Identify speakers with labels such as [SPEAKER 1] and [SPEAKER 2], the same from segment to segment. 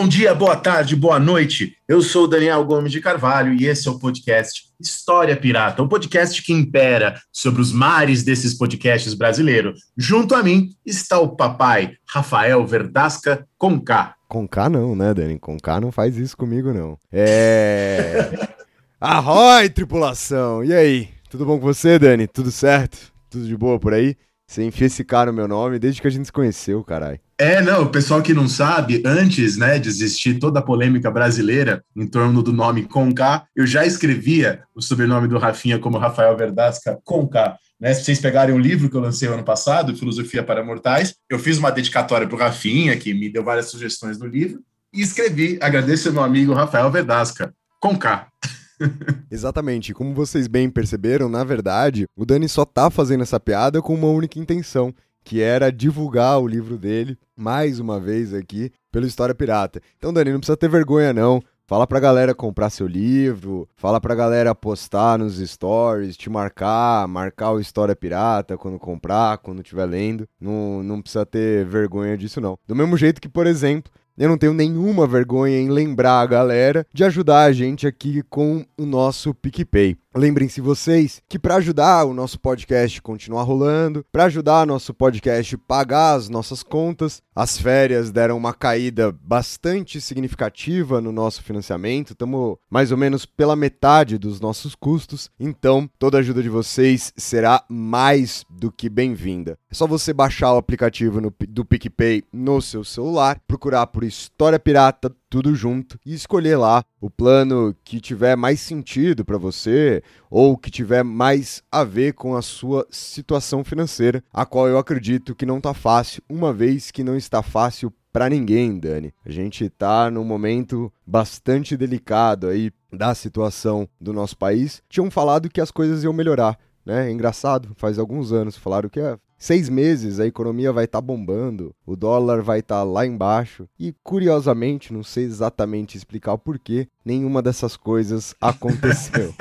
[SPEAKER 1] Bom dia, boa tarde, boa noite. Eu sou Daniel Gomes de Carvalho e esse é o podcast História Pirata, o podcast que impera sobre os mares desses podcasts brasileiros. Junto a mim está o papai Rafael Verdasca Conká.
[SPEAKER 2] Com K não, né, Dani? Com K não faz isso comigo, não. É. Arroi, tripulação! E aí? Tudo bom com você, Dani? Tudo certo? Tudo de boa por aí? Você enfia esse K no meu nome desde que a gente se conheceu, caralho.
[SPEAKER 1] É, não, o pessoal que não sabe, antes né, de existir toda a polêmica brasileira em torno do nome Conká, eu já escrevia o sobrenome do Rafinha como Rafael Verdasca Conká. Né? Se vocês pegarem o livro que eu lancei ano passado, Filosofia para Mortais, eu fiz uma dedicatória para o Rafinha, que me deu várias sugestões do livro, e escrevi, agradeço ao meu amigo Rafael Verdasca, Conká.
[SPEAKER 2] Exatamente. Como vocês bem perceberam, na verdade, o Dani só tá fazendo essa piada com uma única intenção, que era divulgar o livro dele, mais uma vez aqui, pelo História Pirata. Então, Dani, não precisa ter vergonha, não. Fala pra galera comprar seu livro, fala pra galera postar nos stories, te marcar, marcar o História Pirata quando comprar, quando estiver lendo. Não, não precisa ter vergonha disso, não. Do mesmo jeito que, por exemplo, eu não tenho nenhuma vergonha em lembrar a galera de ajudar a gente aqui com o nosso PicPay. Lembrem-se vocês que para ajudar o nosso podcast continuar rolando, para ajudar nosso podcast pagar as nossas contas, as férias deram uma caída bastante significativa no nosso financiamento, estamos mais ou menos pela metade dos nossos custos, então toda ajuda de vocês será mais do que bem-vinda. É só você baixar o aplicativo no, do PicPay no seu celular, procurar por História Pirata tudo junto e escolher lá o plano que tiver mais sentido para você ou que tiver mais a ver com a sua situação financeira, a qual eu acredito que não tá fácil, uma vez que não está fácil para ninguém, Dani. A gente tá num momento bastante delicado aí da situação do nosso país. Tinham falado que as coisas iam melhorar, né? Engraçado, faz alguns anos falaram que é seis meses a economia vai estar tá bombando, o dólar vai estar tá lá embaixo. E curiosamente, não sei exatamente explicar o porquê, nenhuma dessas coisas aconteceu.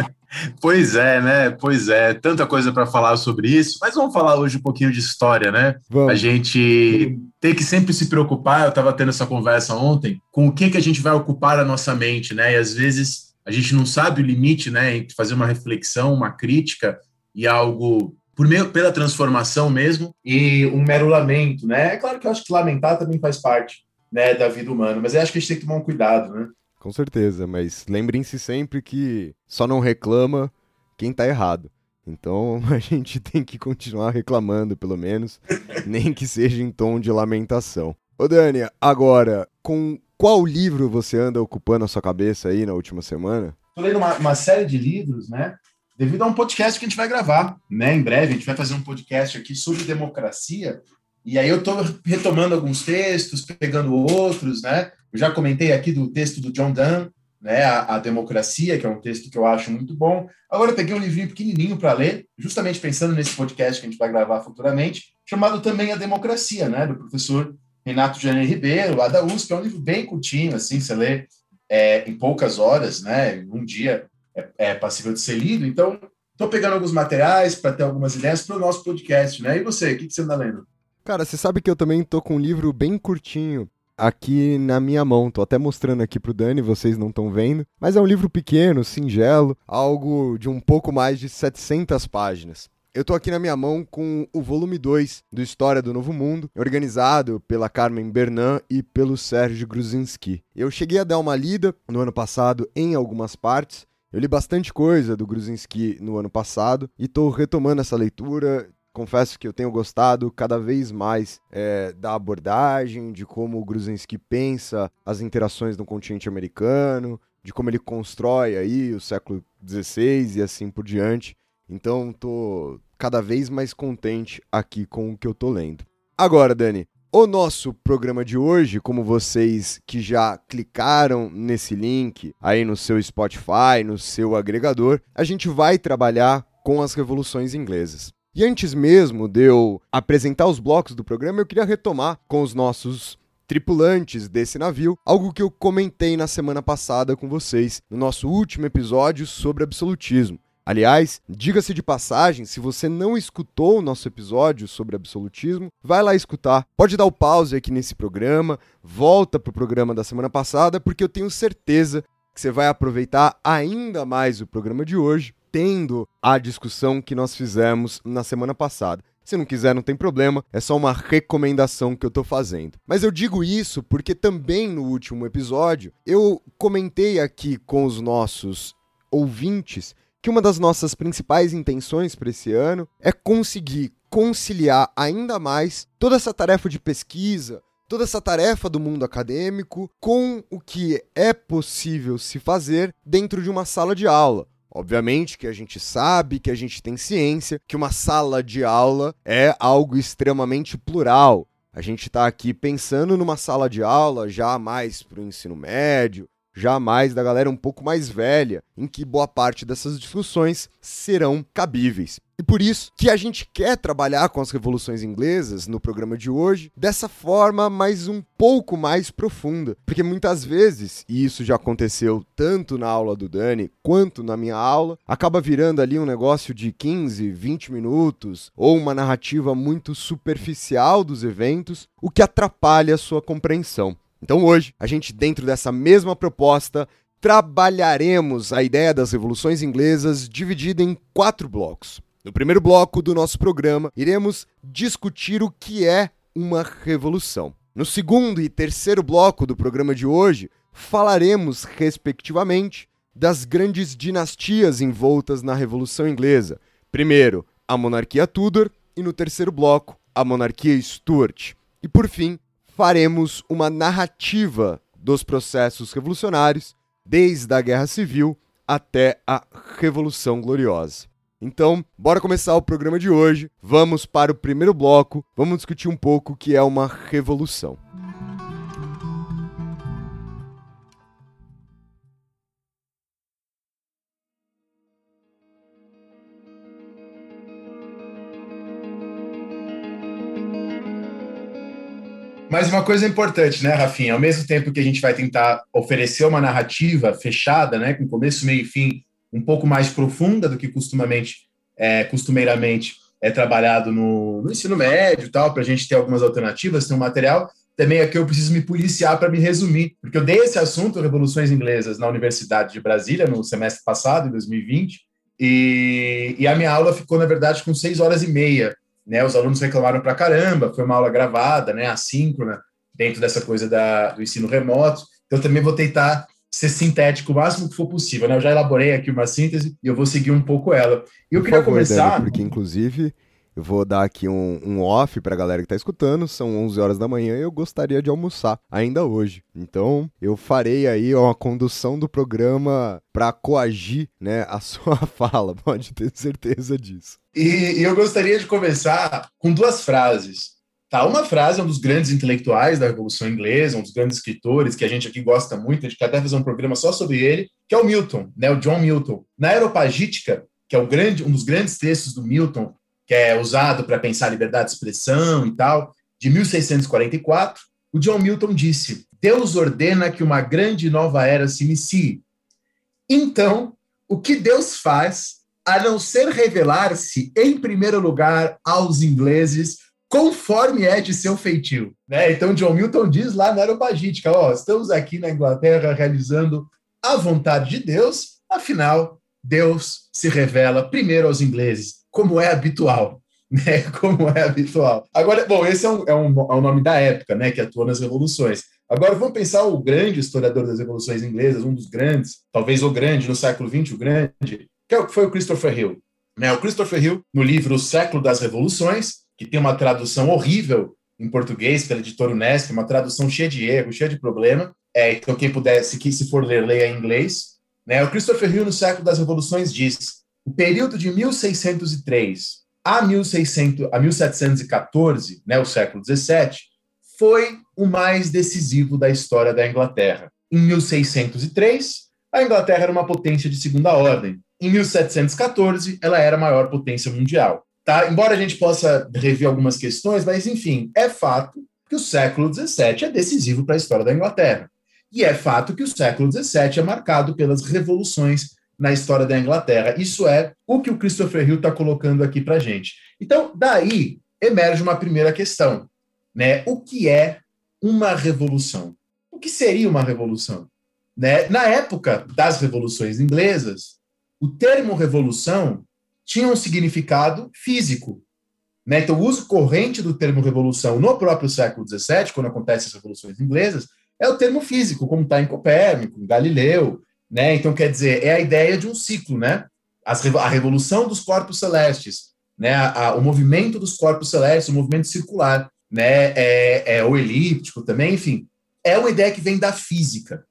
[SPEAKER 1] Pois é, né? Pois é, tanta coisa para falar sobre isso, mas vamos falar hoje um pouquinho de história, né?
[SPEAKER 2] Vamos.
[SPEAKER 1] A gente tem que sempre se preocupar, eu estava tendo essa conversa ontem, com o que, que a gente vai ocupar a nossa mente, né? E às vezes a gente não sabe o limite, né, entre fazer uma reflexão, uma crítica e algo por meio, pela transformação mesmo e um mero lamento, né? É claro que eu acho que lamentar também faz parte, né, da vida humana, mas eu acho que a gente tem que tomar um cuidado, né?
[SPEAKER 2] Com certeza, mas lembrem-se sempre que só não reclama quem tá errado. Então a gente tem que continuar reclamando, pelo menos, nem que seja em tom de lamentação. Ô Dani, agora, com qual livro você anda ocupando a sua cabeça aí na última semana?
[SPEAKER 1] Tô lendo uma, uma série de livros, né? Devido a um podcast que a gente vai gravar, né? Em breve, a gente vai fazer um podcast aqui sobre democracia. E aí eu tô retomando alguns textos, pegando outros, né? Eu já comentei aqui do texto do John Donne, né, a, a, Democracia, que é um texto que eu acho muito bom. Agora eu peguei um livrinho pequenininho para ler, justamente pensando nesse podcast que a gente vai gravar futuramente, chamado também A Democracia, né, do professor Renato Janeiro Ribeiro, lá da USP. É um livro bem curtinho, assim, você lê é, em poucas horas, né, um dia é, é passível de ser lido. Então, estou pegando alguns materiais para ter algumas ideias para o nosso podcast, né? E você, o que, que você anda lendo?
[SPEAKER 2] Cara, você sabe que eu também tô com um livro bem curtinho aqui na minha mão. Tô até mostrando aqui pro Dani, vocês não estão vendo. Mas é um livro pequeno, singelo, algo de um pouco mais de 700 páginas. Eu tô aqui na minha mão com o volume 2 do História do Novo Mundo, organizado pela Carmen Bernan e pelo Sérgio Gruzinski. Eu cheguei a dar uma lida no ano passado em algumas partes. Eu li bastante coisa do Gruzinski no ano passado e tô retomando essa leitura confesso que eu tenho gostado cada vez mais é, da abordagem, de como o Gruzinski pensa as interações no continente americano, de como ele constrói aí o século XVI e assim por diante. Então, tô cada vez mais contente aqui com o que eu tô lendo. Agora, Dani, O nosso programa de hoje, como vocês que já clicaram nesse link aí no seu Spotify, no seu agregador, a gente vai trabalhar com as revoluções inglesas. E antes mesmo de eu apresentar os blocos do programa, eu queria retomar com os nossos tripulantes desse navio, algo que eu comentei na semana passada com vocês, no nosso último episódio sobre absolutismo. Aliás, diga-se de passagem, se você não escutou o nosso episódio sobre absolutismo, vai lá escutar. Pode dar o pause aqui nesse programa, volta pro programa da semana passada, porque eu tenho certeza que você vai aproveitar ainda mais o programa de hoje, tendo a discussão que nós fizemos na semana passada. Se não quiser, não tem problema, é só uma recomendação que eu tô fazendo. Mas eu digo isso porque também no último episódio eu comentei aqui com os nossos ouvintes que uma das nossas principais intenções para esse ano é conseguir conciliar ainda mais toda essa tarefa de pesquisa, toda essa tarefa do mundo acadêmico com o que é possível se fazer dentro de uma sala de aula. Obviamente que a gente sabe, que a gente tem ciência, que uma sala de aula é algo extremamente plural. A gente está aqui pensando numa sala de aula já mais para o ensino médio, jamais da galera um pouco mais velha, em que boa parte dessas discussões serão cabíveis. E por isso que a gente quer trabalhar com as revoluções inglesas no programa de hoje dessa forma mais um pouco mais profunda. Porque muitas vezes, e isso já aconteceu tanto na aula do Dani quanto na minha aula, acaba virando ali um negócio de 15, 20 minutos ou uma narrativa muito superficial dos eventos, o que atrapalha a sua compreensão. Então hoje, a gente, dentro dessa mesma proposta, trabalharemos a ideia das revoluções inglesas dividida em quatro blocos. No primeiro bloco do nosso programa, iremos discutir o que é uma revolução. No segundo e terceiro bloco do programa de hoje, falaremos, respectivamente, das grandes dinastias envoltas na Revolução Inglesa. Primeiro, a monarquia Tudor e no terceiro bloco, a monarquia Stuart. E por fim, faremos uma narrativa dos processos revolucionários, desde a Guerra Civil até a Revolução Gloriosa. Então, bora começar o programa de hoje. Vamos para o primeiro bloco. Vamos discutir um pouco o que é uma revolução.
[SPEAKER 1] Mas uma coisa importante, né, Rafinha? Ao mesmo tempo que a gente vai tentar oferecer uma narrativa fechada, né, com começo, meio e fim, um pouco mais profunda do que costumamente, é, costumeiramente é trabalhado no, no ensino médio, tal, para a gente ter algumas alternativas, ter um material. Também aqui eu preciso me policiar para me resumir, porque eu dei esse assunto, Revoluções Inglesas, na Universidade de Brasília, no semestre passado, em 2020, e, e a minha aula ficou, na verdade, com seis horas e meia né? Os alunos reclamaram para caramba, foi uma aula gravada, né? Assíncrona, dentro dessa coisa da, do ensino remoto. Então, também vou tentar ser sintético o máximo que for possível, né? Eu já elaborei aqui uma síntese e eu vou seguir um pouco ela. E eu
[SPEAKER 2] Por
[SPEAKER 1] queria
[SPEAKER 2] favor,
[SPEAKER 1] começar.
[SPEAKER 2] Dani, porque, inclusive, eu vou dar aqui um, um off pra galera que tá escutando. São 11 horas da manhã e eu gostaria de almoçar ainda hoje. Então, eu farei aí uma condução do programa pra coagir, né, a sua fala. Pode ter certeza disso.
[SPEAKER 1] E, e eu gostaria de começar com duas frases. Tá, uma frase é um dos grandes intelectuais da Revolução Inglesa, um dos grandes escritores que a gente aqui gosta muito, a gente quer até fazer um programa só sobre ele, que é o Milton, né, o John Milton. Na Aeropagítica, que é grande, um dos grandes textos do Milton, que é usado para pensar liberdade de expressão e tal, de 1644, o John Milton disse: Deus ordena que uma grande nova era se inicie. Então, o que Deus faz, a não ser revelar-se, em primeiro lugar, aos ingleses, conforme é de seu feitio. Né? Então, John Milton diz lá na Aeropagítica: ó, estamos aqui na Inglaterra realizando a vontade de Deus, afinal, Deus se revela primeiro aos ingleses, como é habitual. Né, como é habitual. Agora, bom, esse é um, é, um, é um nome da época, né, que atua nas revoluções. Agora, vamos pensar o grande historiador das revoluções inglesas, um dos grandes, talvez o grande no século XX, o grande, que foi o Christopher Hill. Né, o Christopher Hill, no livro O Século das Revoluções, que tem uma tradução horrível em português pela editora Unesco, uma tradução cheia de erro, cheia de problema. É, então, quem puder, se, se for ler, leia em inglês. Né? O Christopher Hill, no Século das Revoluções, diz: o período de 1603 a, 1600, a 1714, né, o século XVII, foi o mais decisivo da história da Inglaterra. Em 1603, a Inglaterra era uma potência de segunda ordem. Em 1714, ela era a maior potência mundial. Tá? Embora a gente possa rever algumas questões, mas enfim, é fato que o século XVII é decisivo para a história da Inglaterra. E é fato que o século XVII é marcado pelas revoluções na história da Inglaterra. Isso é o que o Christopher Hill está colocando aqui para gente. Então, daí emerge uma primeira questão, né? O que é uma revolução? O que seria uma revolução? Né? Na época das revoluções inglesas, o termo revolução tinha um significado físico. Né? Então, o uso corrente do termo revolução no próprio século XVII, quando acontecem as revoluções inglesas, é o termo físico, como está em Copérnico, em Galileu. Né? Então, quer dizer, é a ideia de um ciclo, né? As, a revolução dos corpos celestes, né? A, a, o movimento dos corpos celestes, o movimento circular, né? É, é, o elíptico também, enfim. É uma ideia que vem da física.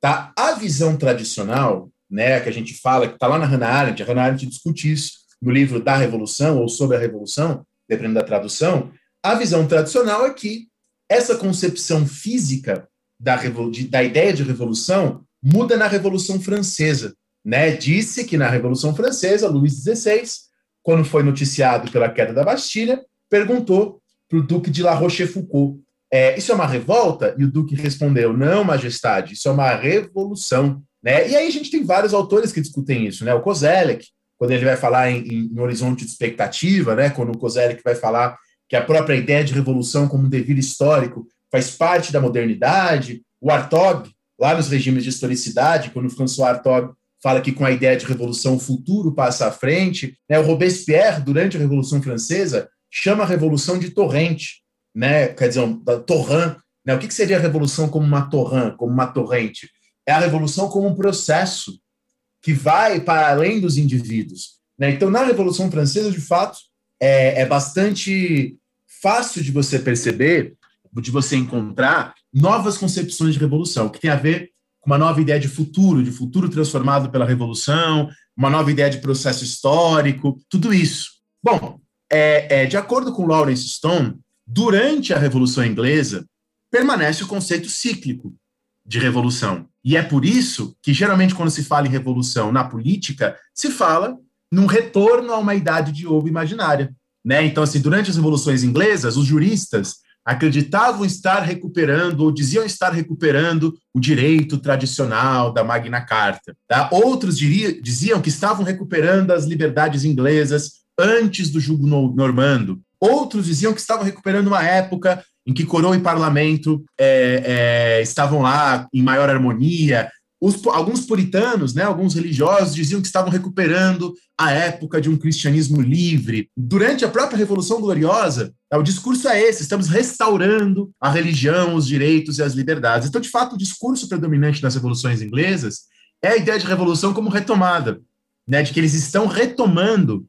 [SPEAKER 1] Tá? A visão tradicional, né, que a gente fala, que está lá na Hannah Arendt, a Hannah Arendt discute isso no livro da Revolução, ou sobre a Revolução, dependendo da tradução, a visão tradicional é que essa concepção física da, da ideia de revolução muda na Revolução Francesa. Né? Disse que na Revolução Francesa, Luís XVI, quando foi noticiado pela queda da Bastilha, perguntou para o Duque de La Rochefoucauld: é, Isso é uma revolta? E o Duque respondeu: Não, Majestade, isso é uma revolução. Né? E aí a gente tem vários autores que discutem isso. Né? O Kozelek, quando ele vai falar em, em, em horizonte de expectativa, né? quando o Kozelek vai falar que a própria ideia de revolução como um dever histórico faz parte da modernidade. O Artaud, lá nos regimes de historicidade, quando François Artaud fala que com a ideia de revolução o futuro passa à frente. Né? O Robespierre, durante a Revolução Francesa, chama a revolução de torrente, né? quer dizer, da torrent. Né? O que seria a revolução como uma torrent, como uma torrente? É a revolução como um processo que vai para além dos indivíduos. Né? Então, na Revolução Francesa, de fato, é, é bastante fácil de você perceber, de você encontrar novas concepções de revolução, que tem a ver com uma nova ideia de futuro, de futuro transformado pela revolução, uma nova ideia de processo histórico, tudo isso. Bom, é, é, de acordo com Lawrence Stone, durante a Revolução Inglesa, permanece o conceito cíclico de revolução. E é por isso que, geralmente, quando se fala em revolução na política, se fala num retorno a uma idade de ouro imaginária. Né? Então, assim, durante as revoluções inglesas, os juristas acreditavam estar recuperando ou diziam estar recuperando o direito tradicional da Magna Carta. Tá? Outros diria, diziam que estavam recuperando as liberdades inglesas antes do jugo normando. Outros diziam que estavam recuperando uma época em que coroa e parlamento é, é, estavam lá em maior harmonia, os, alguns puritanos, né, alguns religiosos, diziam que estavam recuperando a época de um cristianismo livre. Durante a própria Revolução Gloriosa, o discurso é esse: estamos restaurando a religião, os direitos e as liberdades. Então, de fato, o discurso predominante das revoluções inglesas é a ideia de revolução como retomada, né, de que eles estão retomando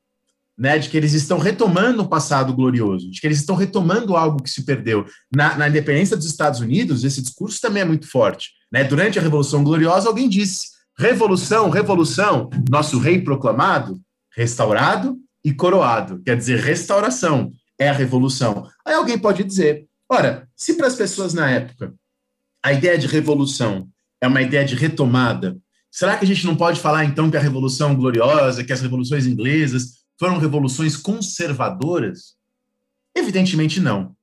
[SPEAKER 1] né, de que eles estão retomando o passado glorioso, de que eles estão retomando algo que se perdeu. Na, na independência dos Estados Unidos, esse discurso também é muito forte. Né? Durante a Revolução Gloriosa, alguém disse: revolução, revolução, nosso rei proclamado, restaurado e coroado. Quer dizer, restauração é a revolução. Aí alguém pode dizer: ora, se para as pessoas na época a ideia de revolução é uma ideia de retomada, será que a gente não pode falar então que a Revolução Gloriosa, que as revoluções inglesas foram revoluções conservadoras? Evidentemente não.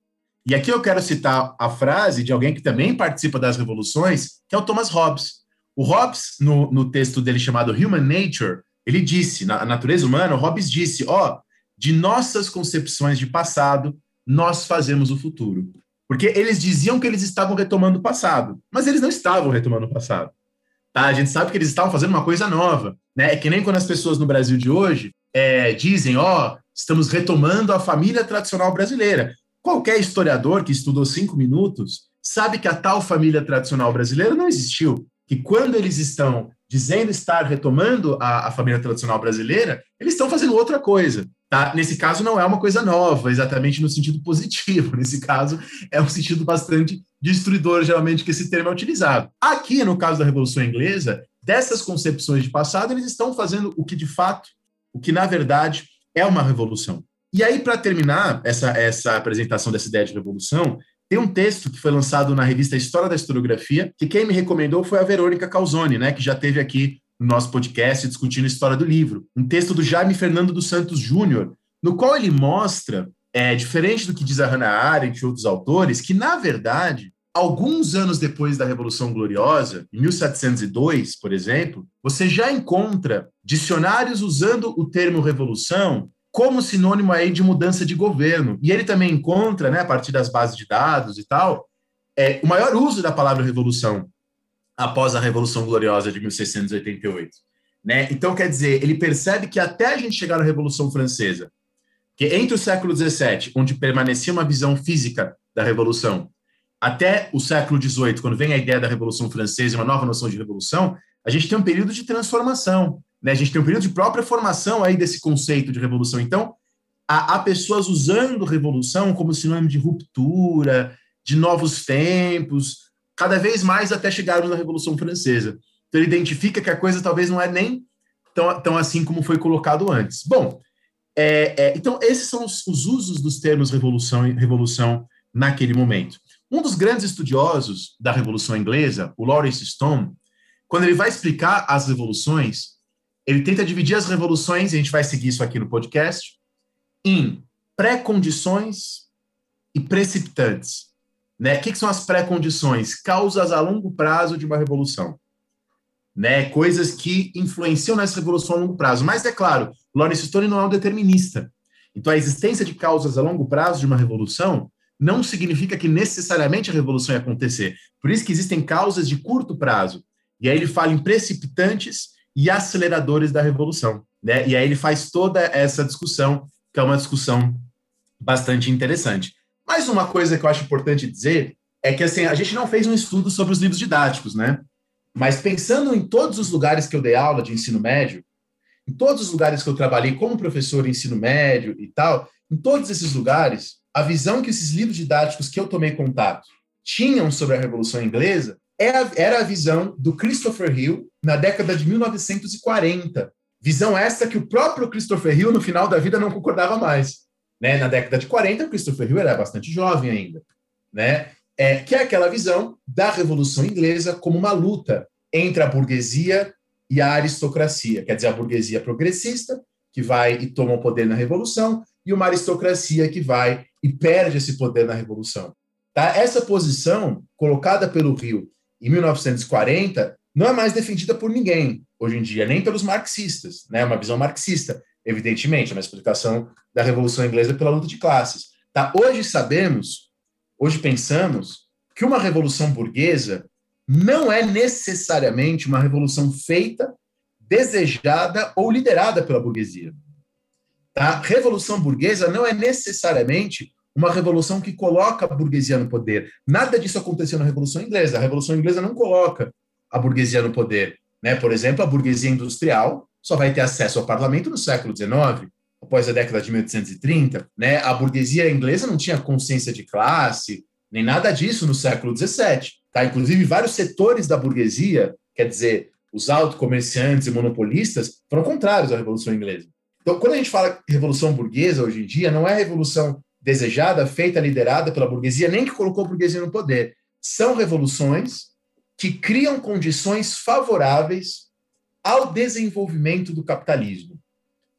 [SPEAKER 1] E aqui eu quero citar a frase de alguém que também participa das revoluções, que é o Thomas Hobbes. O Hobbes, no, no texto dele chamado Human Nature, ele disse, na natureza humana, Hobbes disse, ó, oh, de nossas concepções de passado, nós fazemos o futuro. Porque eles diziam que eles estavam retomando o passado, mas eles não estavam retomando o passado. Tá? A gente sabe que eles estavam fazendo uma coisa nova. Né? É que nem quando as pessoas no Brasil de hoje é, dizem, ó, oh, estamos retomando a família tradicional brasileira. Qualquer historiador que estudou cinco minutos sabe que a tal família tradicional brasileira não existiu. Que quando eles estão dizendo estar retomando a, a família tradicional brasileira, eles estão fazendo outra coisa. Tá? Nesse caso, não é uma coisa nova, exatamente no sentido positivo. Nesse caso, é um sentido bastante destruidor, geralmente, que esse termo é utilizado. Aqui, no caso da Revolução Inglesa, dessas concepções de passado, eles estão fazendo o que de fato o que na verdade é uma revolução. E aí, para terminar essa, essa apresentação dessa ideia de revolução, Tem um texto que foi lançado na revista História da Historiografia, que quem me recomendou foi a Verônica Calzone, né, que já teve aqui no nosso podcast discutindo a história do livro. Um texto do Jaime Fernando dos Santos Júnior, no qual ele mostra, é, diferente do que diz a Hannah Arendt e outros autores, que, na verdade, alguns anos depois da Revolução Gloriosa, em 1702, por exemplo, você já encontra dicionários usando o termo revolução como sinônimo aí de mudança de governo. E ele também encontra, né, a partir das bases de dados e tal, é, o maior uso da palavra revolução após a Revolução Gloriosa de 1688. Né? Então, quer dizer, ele percebe que até a gente chegar na Revolução Francesa, que entre o século XVII, onde permanecia uma visão física da Revolução, até o século XVIII, quando vem a ideia da Revolução Francesa e uma nova noção de revolução, a gente tem um período de transformação, né? A gente tem um período de própria formação aí desse conceito de revolução. Então, há, há pessoas usando revolução como sinônimo de ruptura, de novos tempos, cada vez mais até chegarmos na Revolução Francesa. Então, ele identifica que a coisa talvez não é nem tão, tão assim como foi colocado antes. Bom, é, é, então, esses são os, os, usos dos termos revolução e revolução naquele momento. Um dos grandes estudiosos da Revolução Inglesa, o Lawrence Stone, quando ele vai explicar as revoluções, ele tenta dividir as revoluções, e a gente vai seguir isso aqui no podcast, em pré-condições e precipitantes. Né? O que, que são as pré-condições? Causas a longo prazo de uma revolução. Né? Coisas que influenciam nessa revolução a longo prazo. Mas, é claro, Lawrence Stone não é um determinista. Então, a existência de causas a longo prazo de uma revolução não significa que necessariamente a revolução ia acontecer. Por isso que existem causas de curto prazo. E aí ele fala em precipitantes e aceleradores da revolução. Né? E aí ele faz toda essa discussão, que é uma discussão bastante interessante. Mais uma coisa que eu acho importante dizer é que assim, a gente não fez um estudo sobre os livros didáticos, né? Mas pensando em todos os lugares que eu dei aula de ensino médio, em todos os lugares que eu trabalhei como professor de ensino médio e tal, em todos esses lugares, a visão que esses livros didáticos que eu tomei contato tinham sobre a Revolução Inglesa era a visão do Christopher Hill na década de 1940. Visão essa que o próprio Christopher Hill, no final da vida, não concordava mais. Né? Na década de 40, o Christopher Hill era bastante jovem ainda. Né? É, que é aquela visão da Revolução Inglesa como uma luta entre a burguesia e a aristocracia. Quer dizer, a burguesia progressista, que vai e toma o poder na Revolução, e uma aristocracia que vai e perde esse poder na Revolução. Tá? Essa posição, colocada pelo Rio em 1940, não é mais defendida por ninguém hoje em dia, nem pelos marxistas, né? Uma visão marxista, evidentemente, uma explicação da Revolução Inglesa pela luta de classes. Tá? Hoje sabemos, hoje pensamos que uma revolução burguesa não é necessariamente uma revolução feita, desejada ou liderada pela burguesia. Tá? Revolução burguesa não é necessariamente uma revolução que coloca a burguesia no poder. Nada disso aconteceu na Revolução Inglesa. A Revolução Inglesa não coloca a burguesia no poder. Né? Por exemplo, a burguesia industrial só vai ter acesso ao parlamento no século XIX, após a década de 1830. Né? A burguesia inglesa não tinha consciência de classe, nem nada disso no século XVII. Tá? Inclusive, vários setores da burguesia, quer dizer, os autocomerciantes e monopolistas, foram contrários à Revolução Inglesa. Então, quando a gente fala revolução burguesa hoje em dia, não é a revolução desejada, feita, liderada pela burguesia, nem que colocou a burguesia no poder. São revoluções que criam condições favoráveis ao desenvolvimento do capitalismo.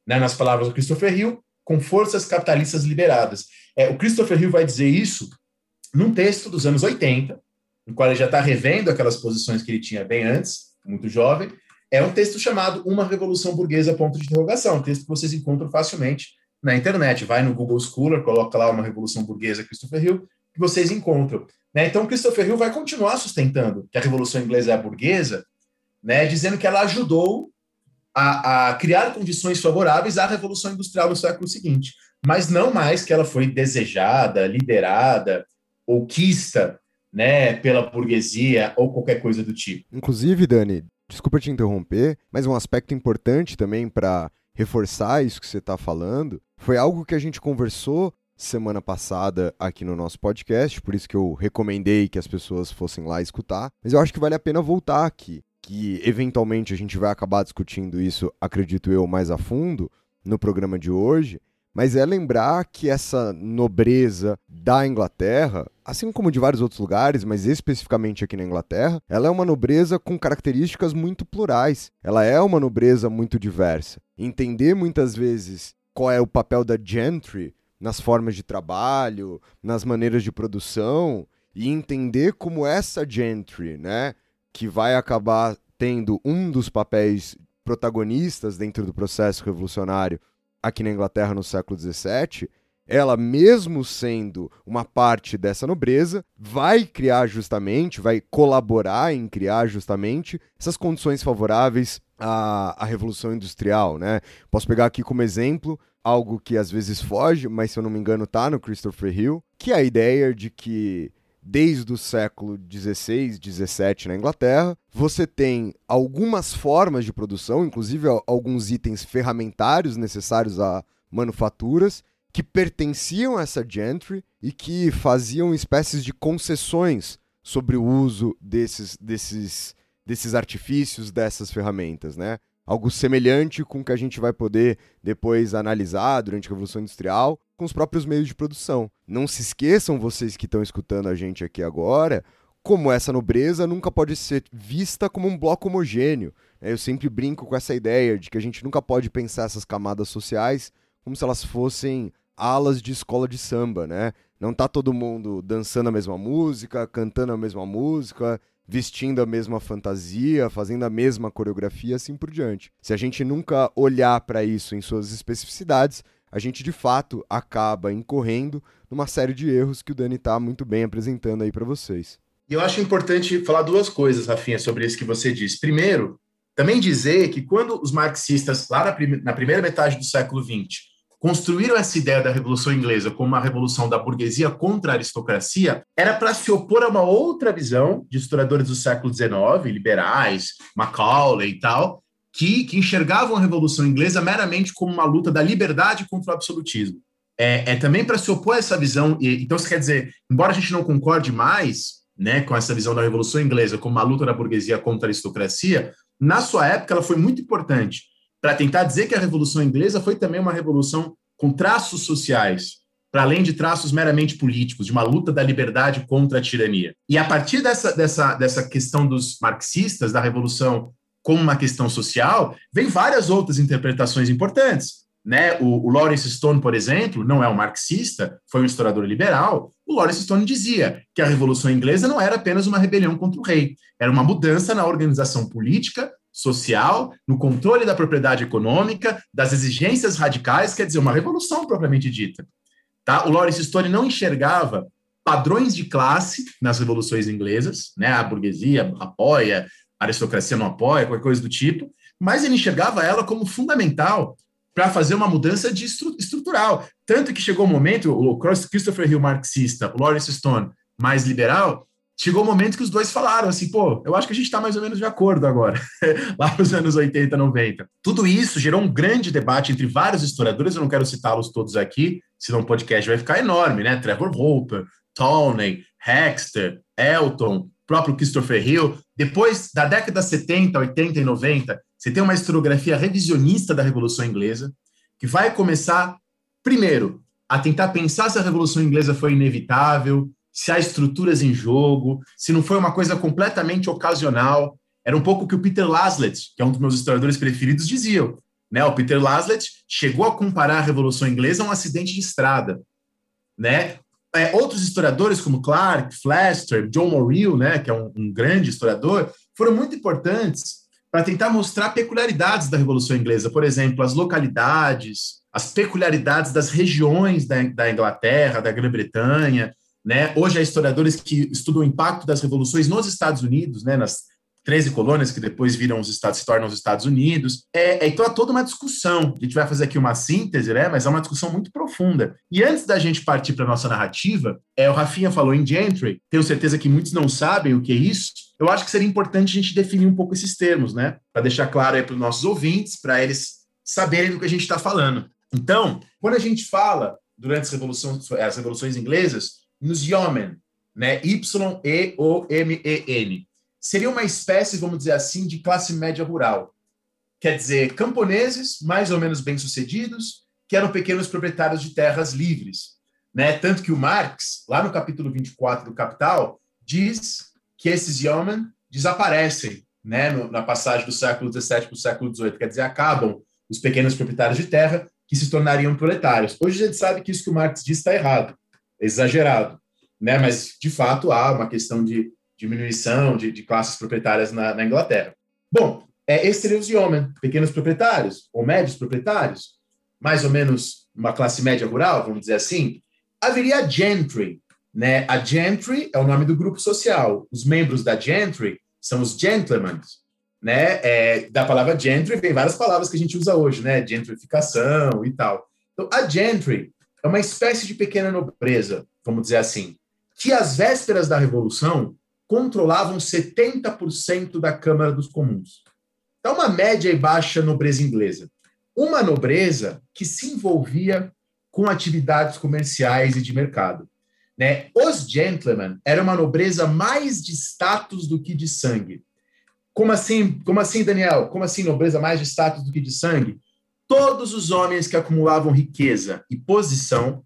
[SPEAKER 1] Né? Nas palavras do Christopher Hill, com forças capitalistas liberadas. É, o Christopher Hill vai dizer isso num texto dos anos 80, no qual ele já está revendo aquelas posições que ele tinha bem antes, muito jovem. É um texto chamado Uma Revolução Burguesa, ponto de interrogação, um texto que vocês encontram facilmente na internet. Vai no Google Scholar, coloca lá uma Revolução Burguesa Christopher Hill, que vocês encontram. Né? Então, Christopher Hill vai continuar sustentando que a Revolução Inglesa é a burguesa, né? dizendo que ela ajudou a, a criar condições favoráveis à Revolução Industrial no século seguinte, mas não mais que ela foi desejada, liderada ou quista né, pela burguesia ou qualquer coisa do tipo.
[SPEAKER 2] Inclusive, Dani, desculpa te interromper, mas um aspecto importante também para reforçar isso que você está falando foi algo que a gente conversou semana passada aqui no nosso podcast, por isso que eu recomendei que as pessoas fossem lá escutar. Mas eu acho que vale a pena voltar aqui, que eventualmente a gente vai acabar discutindo isso, acredito eu, mais a fundo no programa de hoje. Mas é lembrar que essa nobreza da Inglaterra, assim como de vários outros lugares, mas especificamente aqui na Inglaterra, ela é uma nobreza com características muito plurais. Ela é uma nobreza muito diversa. Entender muitas vezes qual é o papel da gentry nas formas de trabalho, nas maneiras de produção e entender como essa gentry, né, que vai acabar tendo um dos papéis protagonistas dentro do processo revolucionário aqui na Inglaterra no século XVII, ela, mesmo sendo uma parte dessa nobreza, vai criar justamente, vai colaborar em criar justamente essas condições favoráveis à, à Revolução Industrial. Né? Posso pegar aqui como exemplo algo que às vezes foge, mas se eu não me engano está no Christopher Hill, que é a ideia de que desde o século XVI, XVII na Inglaterra. Você tem algumas formas de produção, inclusive alguns itens ferramentários necessários a manufaturas, que pertenciam a essa gentry e que faziam espécies de concessões sobre o uso desses, desses, desses artifícios, dessas ferramentas, né? Algo semelhante com o que a gente vai poder depois analisar durante a Revolução Industrial, com os próprios meios de produção. Não se esqueçam, vocês que estão escutando a gente aqui agora, como essa nobreza nunca pode ser vista como um bloco homogêneo. Né? Eu sempre brinco com essa ideia de que a gente nunca pode pensar essas camadas sociais como se elas fossem alas de escola de samba, né? Não tá todo mundo dançando a mesma música, cantando a mesma música, vestindo a mesma fantasia, fazendo a mesma coreografia, assim por diante. Se a gente nunca olhar para isso em suas especificidades, a gente de fato acaba incorrendo numa série de erros que o Dani está muito bem apresentando aí para vocês.
[SPEAKER 1] E eu acho importante falar duas coisas, Rafinha, sobre isso que você disse. Primeiro, também dizer que quando os marxistas, lá na, prim na primeira metade do século XX, construíram essa ideia da Revolução Inglesa como uma revolução da burguesia contra a aristocracia, era para se opor a uma outra visão de historiadores do século XIX, liberais, Macaulay e tal, que, que enxergavam a Revolução Inglesa meramente como uma luta da liberdade contra o absolutismo. É, é também para se opor a essa visão. E, então, isso quer dizer, embora a gente não concorde mais né, com essa visão da Revolução Inglesa como uma luta da burguesia contra a aristocracia, na sua época ela foi muito importante para tentar dizer que a Revolução Inglesa foi também uma revolução com traços sociais, para além de traços meramente políticos, de uma luta da liberdade contra a tirania. E a partir dessa, dessa, dessa questão dos marxistas, da Revolução como uma questão social, vem várias outras interpretações importantes. Né? O, o, Lawrence Stone, por exemplo, não é um marxista, foi um historiador liberal. O Lawrence Stone dizia que a Revolução Inglesa não era apenas uma rebelião contra o rei, era uma mudança na organização política, social, no controle da propriedade econômica, das exigências radicais, quer dizer, uma revolução propriamente dita. Tá? O Lawrence Stone não enxergava padrões de classe nas revoluções inglesas, né? A burguesia apoia a aristocracia não apoia, qualquer coisa do tipo, mas ele enxergava ela como fundamental para fazer uma mudança de estru estrutural. Tanto que chegou o um momento, o Christopher Hill marxista, o Lawrence Stone mais liberal, chegou o um momento que os dois falaram assim, pô, eu acho que a gente está mais ou menos de acordo agora, lá nos anos 80, 90. Tudo isso gerou um grande debate entre vários historiadores, eu não quero citá-los todos aqui, senão o podcast vai ficar enorme, né? Trevor Hopper, Tolney, Hexter, Elton, próprio Christopher Hill. Depois da década 70, 80 e 90, você tem uma historiografia revisionista da Revolução Inglesa, que vai começar, primeiro, a tentar pensar se a Revolução Inglesa foi inevitável, se há estruturas em jogo, se não foi uma coisa completamente ocasional. Era um pouco o que o Peter Laslett, que é um dos meus historiadores preferidos, dizia. Né? O Peter Laslett chegou a comparar a Revolução Inglesa a um acidente de estrada. Né? é, outros historiadores, como Clark, Flaster, John Morrill, né, que é um, um grande historiador, foram muito importantes para tentar mostrar peculiaridades da Revolução Inglesa. Por exemplo, as localidades, as peculiaridades das regiões da, da Inglaterra, da Grã-Bretanha. Né? Hoje há historiadores que estudam o impacto das revoluções nos Estados Unidos, né, nas, 13 colônias que depois viram os Estados, se tornam os Estados Unidos. É, é, então, é toda uma discussão. A gente vai fazer aqui uma síntese, né? Mas é uma discussão muito profunda. E antes da gente partir para a nossa narrativa, é, o Rafinha falou em Gentry, tenho certeza que muitos não sabem o que é isso. Eu acho que seria importante a gente definir um pouco esses termos, né? Para deixar claro aí para os nossos ouvintes, para eles saberem do que a gente está falando. Então, quando a gente fala, durante as revoluções, as revoluções inglesas, nos yeomen, né? Y-E-O-M-E-N seria uma espécie, vamos dizer assim, de classe média rural. Quer dizer, camponeses mais ou menos bem-sucedidos, que eram pequenos proprietários de terras livres. Né? Tanto que o Marx, lá no capítulo 24 do Capital, diz que esses yeomen desaparecem né, no, na passagem do século XVII para o século XVIII, quer dizer, acabam os pequenos proprietários de terra que se tornariam proletários. Hoje a gente sabe que isso que o Marx diz está errado, exagerado, né? mas de fato há uma questão de diminuição de, de classes proprietárias na, na, Inglaterra. Bom, é, seriam os yeomen, pequenos proprietários ou médios proprietários, mais ou menos uma classe média rural, vamos dizer assim. Haveria a gentry, né? A gentry é o nome do grupo social. Os membros da gentry são os gentlemen, né? É, da palavra gentry vem várias palavras que a gente usa hoje, né? Gentrificação e tal. Então, a gentry é uma espécie de pequena nobreza, vamos dizer assim, que às vésperas da Revolução controlavam 70% da Câmara dos Comuns. Então, uma média e baixa nobreza inglesa. Uma nobreza que se envolvia com atividades comerciais e de mercado. Né? Os gentlemen eram uma nobreza mais de status do que de sangue. Como assim, como assim, Daniel? Como assim nobreza mais de status do que de sangue? Todos os homens que acumulavam riqueza e posição,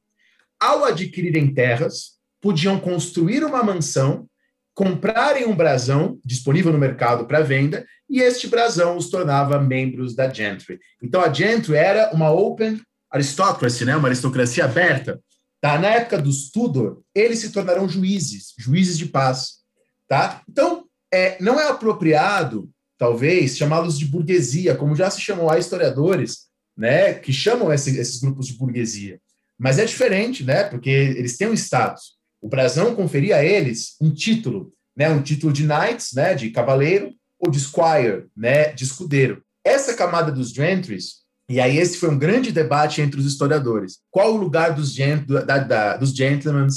[SPEAKER 1] ao adquirirem terras, podiam construir uma mansão, comprarem um brasão disponível no mercado para venda, e este brasão os tornava membros da gentry. Então a gentry era uma open aristocracy, né? uma aristocracia aberta. Tá? Na época dos Tudor, eles se tornaram juízes, juízes de paz. Tá? Então, é, não é apropriado, talvez, chamá-los de burguesia, como já se chamou a historiadores, né, que chamam esse, esses grupos de burguesia. Mas é diferente, né, porque eles têm um status. O brasão conferia a eles um título, né, um título de knights, né, de cavaleiro, ou de squire, né, de escudeiro. Essa camada dos gentries, e aí esse foi um grande debate entre os historiadores. Qual o lugar dos, gent, da, da, dos gentlemen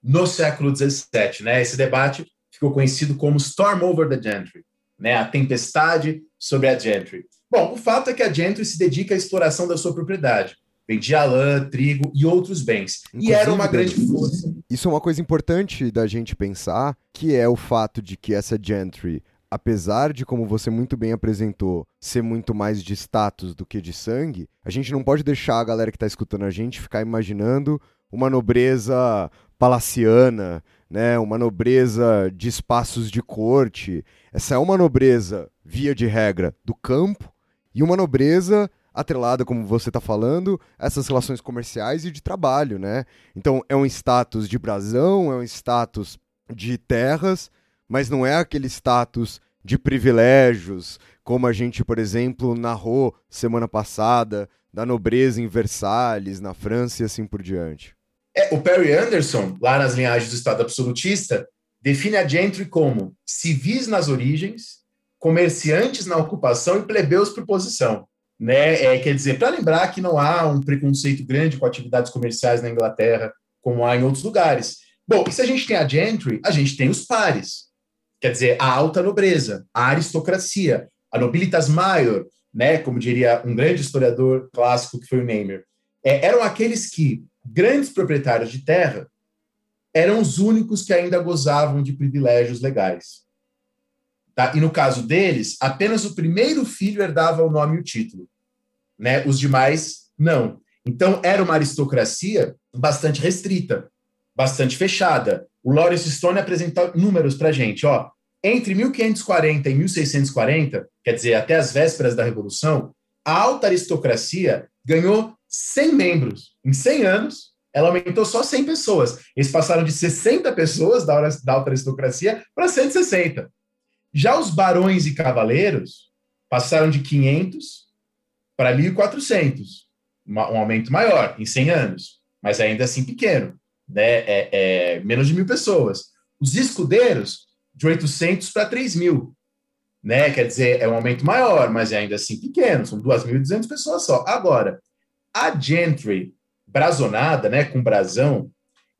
[SPEAKER 1] no século XVII? Né? Esse debate ficou conhecido como Storm Over the Gentry, né? a tempestade sobre a gentry. Bom, o fato é que a gentry se dedica à exploração da sua propriedade vendia lã, trigo e outros bens. Inclusive, e era uma grande força.
[SPEAKER 2] Isso é uma coisa importante da gente pensar, que é o fato de que essa gentry, apesar de, como você muito bem apresentou, ser muito mais de status do que de sangue, a gente não pode deixar a galera que está escutando a gente ficar imaginando uma nobreza palaciana, né, uma nobreza de espaços de corte. Essa é uma nobreza, via de regra, do campo e uma nobreza atrelada, como você está falando, a essas relações comerciais e de trabalho, né? Então é um status de brasão, é um status de terras, mas não é aquele status de privilégios, como a gente, por exemplo, narrou semana passada da nobreza em Versalhes, na França e assim por diante.
[SPEAKER 1] É, o Perry Anderson, lá nas linhagens do Estado absolutista, define a gentry como civis nas origens, comerciantes na ocupação e plebeus por posição. Né? É, quer dizer, para lembrar que não há um preconceito grande com atividades comerciais na Inglaterra, como há em outros lugares. Bom, e se a gente tem a gentry, a gente tem os pares. Quer dizer, a alta nobreza, a aristocracia, a nobilitas maior, né, como diria um grande historiador clássico que foi o Neymar, é, eram aqueles que, grandes proprietários de terra, eram os únicos que ainda gozavam de privilégios legais. Tá? E no caso deles, apenas o primeiro filho herdava o nome e o título. Né? Os demais, não. Então, era uma aristocracia bastante restrita, bastante fechada. O Lawrence Stone apresenta números para a gente. Ó, entre 1540 e 1640, quer dizer, até as vésperas da Revolução, a alta aristocracia ganhou 100 membros. Em 100 anos, ela aumentou só 100 pessoas. Eles passaram de 60 pessoas da, alta aristocracia para 160. Já os barões e cavaleiros passaram de 500 para 1.400, um aumento maior em 100 anos, mas ainda assim pequeno, né? é, é menos de mil pessoas. Os escudeiros, de 800 para 3 mil, né? quer dizer, é um aumento maior, mas ainda assim pequeno, são 2.200 pessoas só. Agora, a gentry brazonada, né, com brasão,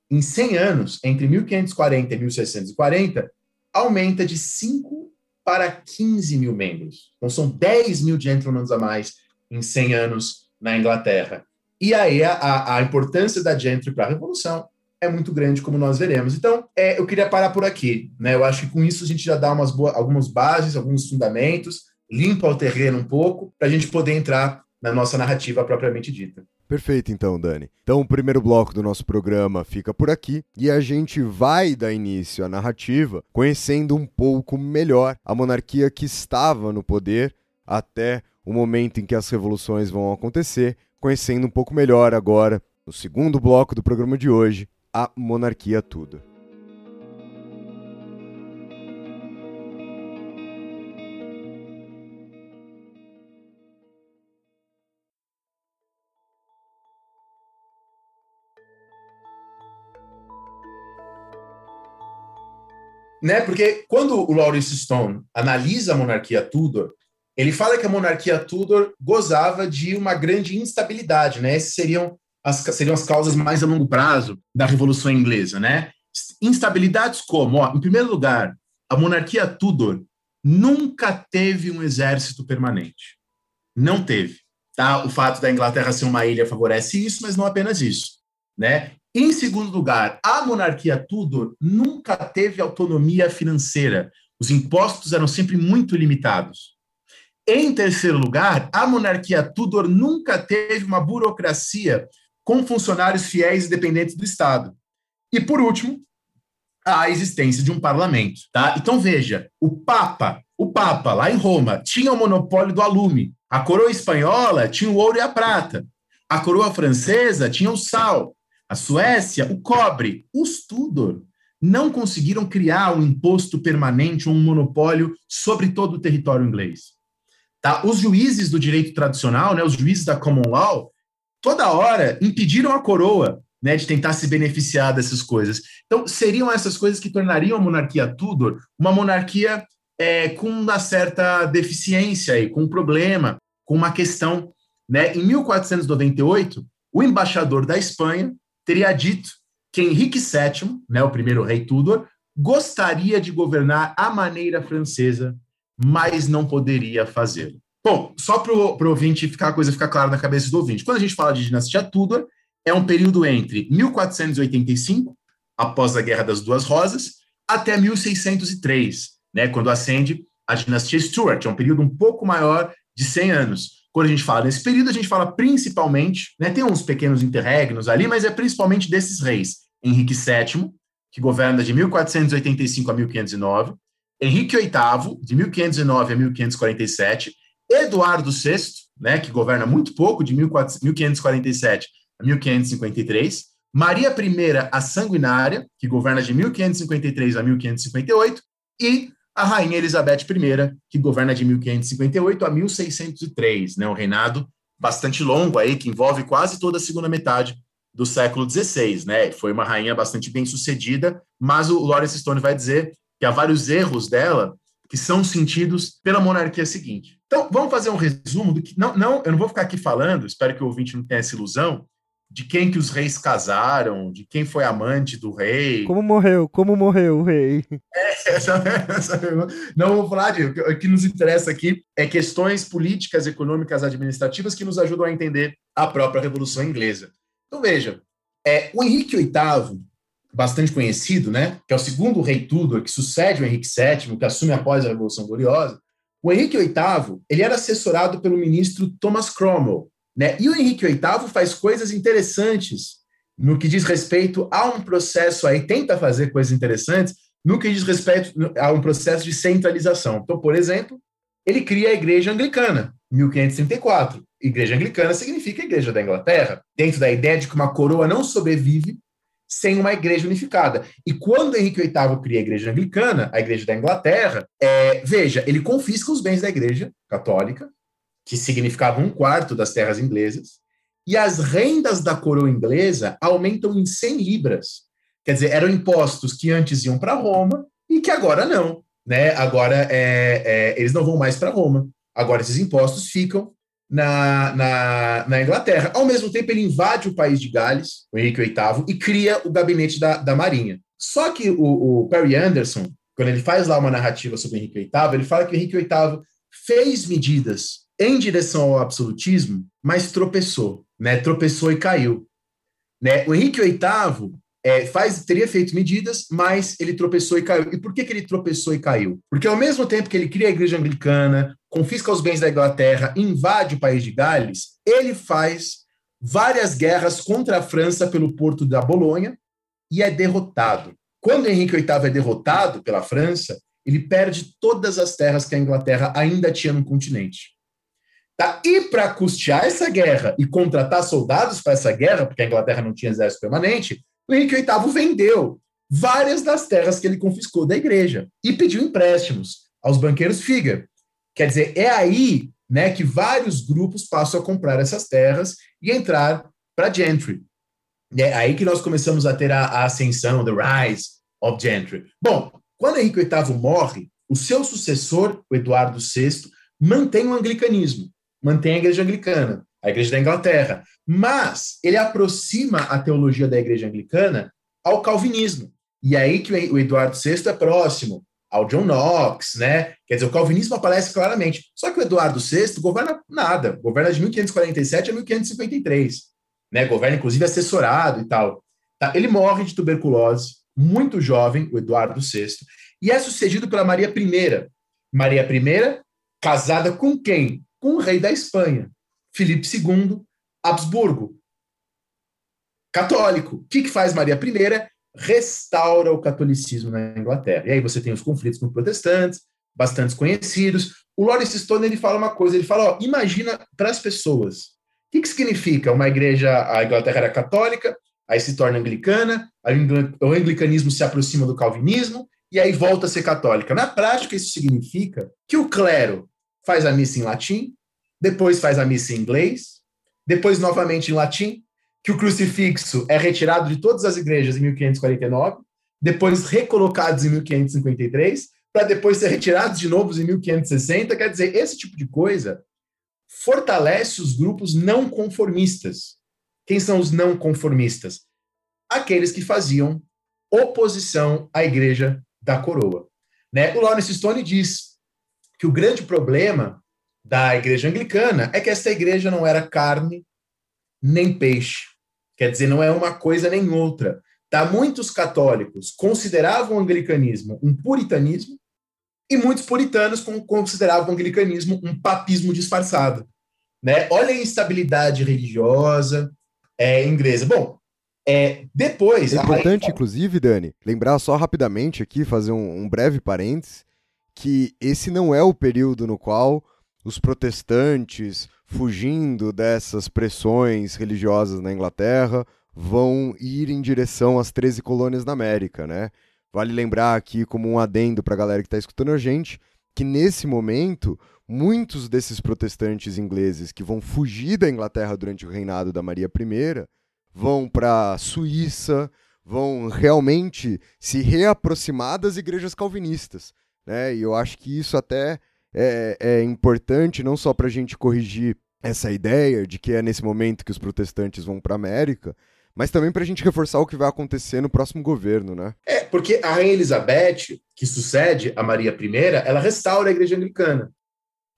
[SPEAKER 1] em 100 anos, entre 1540 e 1640, aumenta de 5 para 15 mil membros. Então, são 10 mil gentlemen a mais em 100 anos na Inglaterra. E aí, a, a importância da gentry para a Revolução é muito grande, como nós veremos. Então, é, eu queria parar por aqui. Né? Eu acho que com isso a gente já dá umas boas, algumas bases, alguns fundamentos, limpa o terreno um pouco, para a gente poder entrar na nossa narrativa propriamente dita.
[SPEAKER 2] Perfeito, então, Dani. Então, o primeiro bloco do nosso programa fica por aqui e a gente vai dar início à narrativa conhecendo um pouco melhor a monarquia que estava no poder até o momento em que as revoluções vão acontecer, conhecendo um pouco melhor agora, no segundo bloco do programa de hoje, a monarquia Tudor.
[SPEAKER 1] Né? Porque quando o Lawrence Stone analisa a monarquia Tudor, ele fala que a monarquia Tudor gozava de uma grande instabilidade, né? Essas seriam as, seriam as causas mais a longo prazo da Revolução Inglesa, né? Instabilidades como, ó, em primeiro lugar, a monarquia Tudor nunca teve um exército permanente. Não teve. Tá? O fato da Inglaterra ser uma ilha favorece isso, mas não apenas isso. Né? Em segundo lugar, a monarquia Tudor nunca teve autonomia financeira. Os impostos eram sempre muito limitados. Em terceiro lugar, a monarquia Tudor nunca teve uma burocracia com funcionários fiéis e dependentes do Estado. E por último, a existência de um parlamento, tá? Então veja, o Papa, o Papa lá em Roma tinha o monopólio do alume. A coroa espanhola tinha o ouro e a prata. A coroa francesa tinha o sal. A Suécia, o cobre. Os Tudor não conseguiram criar um imposto permanente um monopólio sobre todo o território inglês. Tá? Os juízes do direito tradicional, né, os juízes da common law, toda hora impediram a coroa né, de tentar se beneficiar dessas coisas. Então, seriam essas coisas que tornariam a monarquia Tudor uma monarquia é, com uma certa deficiência e com um problema, com uma questão. Né? Em 1498, o embaixador da Espanha teria dito que Henrique VII, né, o primeiro rei Tudor, gostaria de governar à maneira francesa, mas não poderia fazê-lo. Bom, só para o ouvinte ficar a coisa ficar clara na cabeça do ouvinte, quando a gente fala de dinastia Tudor, é um período entre 1485, após a Guerra das Duas Rosas, até 1603, né, quando ascende a dinastia Stuart, é um período um pouco maior de 100 anos. Quando a gente fala nesse período, a gente fala principalmente, né, tem uns pequenos interregnos ali, mas é principalmente desses reis. Henrique VII, que governa de 1485 a 1509, Henrique VIII, de 1509 a 1547, Eduardo VI, né, que governa muito pouco, de 1547 a 1553, Maria I a Sanguinária, que governa de 1553 a 1558, e a Rainha Elizabeth I, que governa de 1558 a 1603, né, um reinado bastante longo aí, que envolve quase toda a segunda metade do século XVI, né? Foi uma rainha bastante bem sucedida, mas o Lawrence Stone vai dizer que há vários erros dela que são sentidos pela monarquia seguinte. Então, vamos fazer um resumo do que não, não, eu não vou ficar aqui falando, espero que o ouvinte não tenha essa ilusão, de quem que os reis casaram, de quem foi amante do rei.
[SPEAKER 2] Como morreu? Como morreu o rei?
[SPEAKER 1] É, essa, essa, não vou falar de. O que nos interessa aqui é questões políticas, econômicas, administrativas que nos ajudam a entender a própria Revolução Inglesa. Então veja, é, o Henrique VIII, bastante conhecido, né, que é o segundo rei Tudor, que sucede o Henrique VII, que assume após a Revolução Gloriosa, o Henrique VIII ele era assessorado pelo ministro Thomas Cromwell, né? E o Henrique VIII faz coisas interessantes no que diz respeito a um processo aí, tenta fazer coisas interessantes no que diz respeito a um processo de centralização. Então, por exemplo, ele cria a Igreja Anglicana, 1534. Igreja Anglicana significa Igreja da Inglaterra, dentro da ideia de que uma coroa não sobrevive sem uma igreja unificada. E quando Henrique VIII cria a Igreja Anglicana, a Igreja da Inglaterra, é, veja, ele confisca os bens da Igreja Católica, que significava um quarto das terras inglesas, e as rendas da coroa inglesa aumentam em 100 libras. Quer dizer, eram impostos que antes iam para Roma e que agora não. Né? Agora é, é, eles não vão mais para Roma. Agora esses impostos ficam na, na, na, Inglaterra. Ao mesmo tempo, ele invade o país de Gales, o Henrique VIII, e cria o gabinete da, da Marinha. Só que o, o Perry Anderson, quando ele faz lá uma narrativa sobre Henrique VIII, ele fala que o Henrique VIII fez medidas em direção ao absolutismo, mas tropeçou, né? Tropeçou e caiu. Né? O Henrique VIII é, faz, teria feito medidas, mas ele tropeçou e caiu. E por que, que ele tropeçou e caiu? Porque ao mesmo tempo que ele cria a igreja anglicana, confisca os bens da Inglaterra, invade o país de Gales, ele faz várias guerras contra a França pelo porto da Bolonha e é derrotado. Quando Henrique VIII é derrotado pela França, ele perde todas as terras que a Inglaterra ainda tinha no continente. Tá? E para custear essa guerra e contratar soldados para essa guerra, porque a Inglaterra não tinha exército permanente, o Henrique VIII vendeu várias das terras que ele confiscou da igreja e pediu empréstimos aos banqueiros Figure. Quer dizer, é aí né, que vários grupos passam a comprar essas terras e entrar para gentry. É aí que nós começamos a ter a, a ascensão, the rise of gentry. Bom, quando Henrique VIII morre, o seu sucessor, o Eduardo VI, mantém o anglicanismo mantém a igreja anglicana, a igreja da Inglaterra, mas ele aproxima a teologia da igreja anglicana ao calvinismo. E aí que o Eduardo VI é próximo ao John Knox, né? Quer dizer, o calvinismo aparece claramente. Só que o Eduardo VI governa nada, governa de 1547 a 1553, né? Governa inclusive assessorado e tal. Tá? Ele morre de tuberculose, muito jovem, o Eduardo VI, e é sucedido pela Maria I. Maria I, casada com quem? Com o rei da Espanha, Filipe II, Habsburgo, católico. O que, que faz Maria I? Restaura o catolicismo na Inglaterra. E aí você tem os conflitos com protestantes, bastante conhecidos. O Lawrence Stone ele fala uma coisa, ele fala, ó, imagina para as pessoas, o que, que significa uma igreja, a Inglaterra era católica, aí se torna anglicana, o anglicanismo se aproxima do calvinismo, e aí volta a ser católica. Na prática, isso significa que o clero faz a missa em latim, depois faz a missa em inglês, depois novamente em latim, que o crucifixo é retirado de todas as igrejas em 1549, depois recolocados em 1553, para depois ser retirados de novo em 1560. Quer dizer, esse tipo de coisa fortalece os grupos não conformistas. Quem são os não conformistas? Aqueles que faziam oposição à igreja da coroa. Né? O Lawrence Stone diz que o grande problema da igreja anglicana é que essa igreja não era carne nem peixe. Quer dizer, não é uma coisa nem outra. Tá? Muitos católicos consideravam o anglicanismo um puritanismo e muitos puritanos consideravam o anglicanismo um papismo disfarçado. Né? Olha a instabilidade religiosa é, inglesa. Bom, é, depois...
[SPEAKER 2] É importante, a... inclusive, Dani, lembrar só rapidamente aqui, fazer um, um breve parênteses, que esse não é o período no qual os protestantes, fugindo dessas pressões religiosas na Inglaterra, vão ir em direção às 13 colônias na América, né? Vale lembrar aqui, como um adendo para a galera que está escutando a gente, que nesse momento, muitos desses protestantes ingleses que vão fugir da Inglaterra durante o reinado da Maria I vão para a Suíça, vão realmente se reaproximar das igrejas calvinistas né? E eu acho que isso até é, é importante não só para a gente corrigir essa ideia de que é nesse momento que os protestantes vão para a América, mas também para a gente reforçar o que vai acontecer no próximo governo, né?
[SPEAKER 1] É, porque a Rainha Elizabeth, que sucede a Maria I, ela restaura a Igreja Anglicana.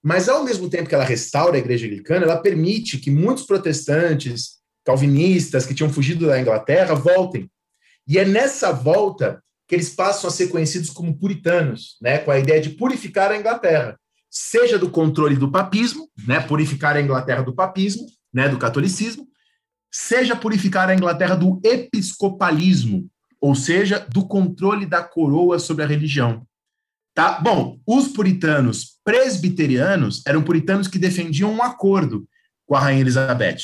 [SPEAKER 1] Mas, ao mesmo tempo que ela restaura a Igreja Anglicana, ela permite que muitos protestantes, calvinistas, que tinham fugido da Inglaterra, voltem. E é nessa volta que eles passam a ser conhecidos como puritanos, né, com a ideia de purificar a Inglaterra, seja do controle do papismo, né, purificar a Inglaterra do papismo, né, do catolicismo, seja purificar a Inglaterra do episcopalismo, ou seja, do controle da coroa sobre a religião. Tá? Bom, os puritanos presbiterianos eram puritanos que defendiam um acordo com a rainha Elizabeth,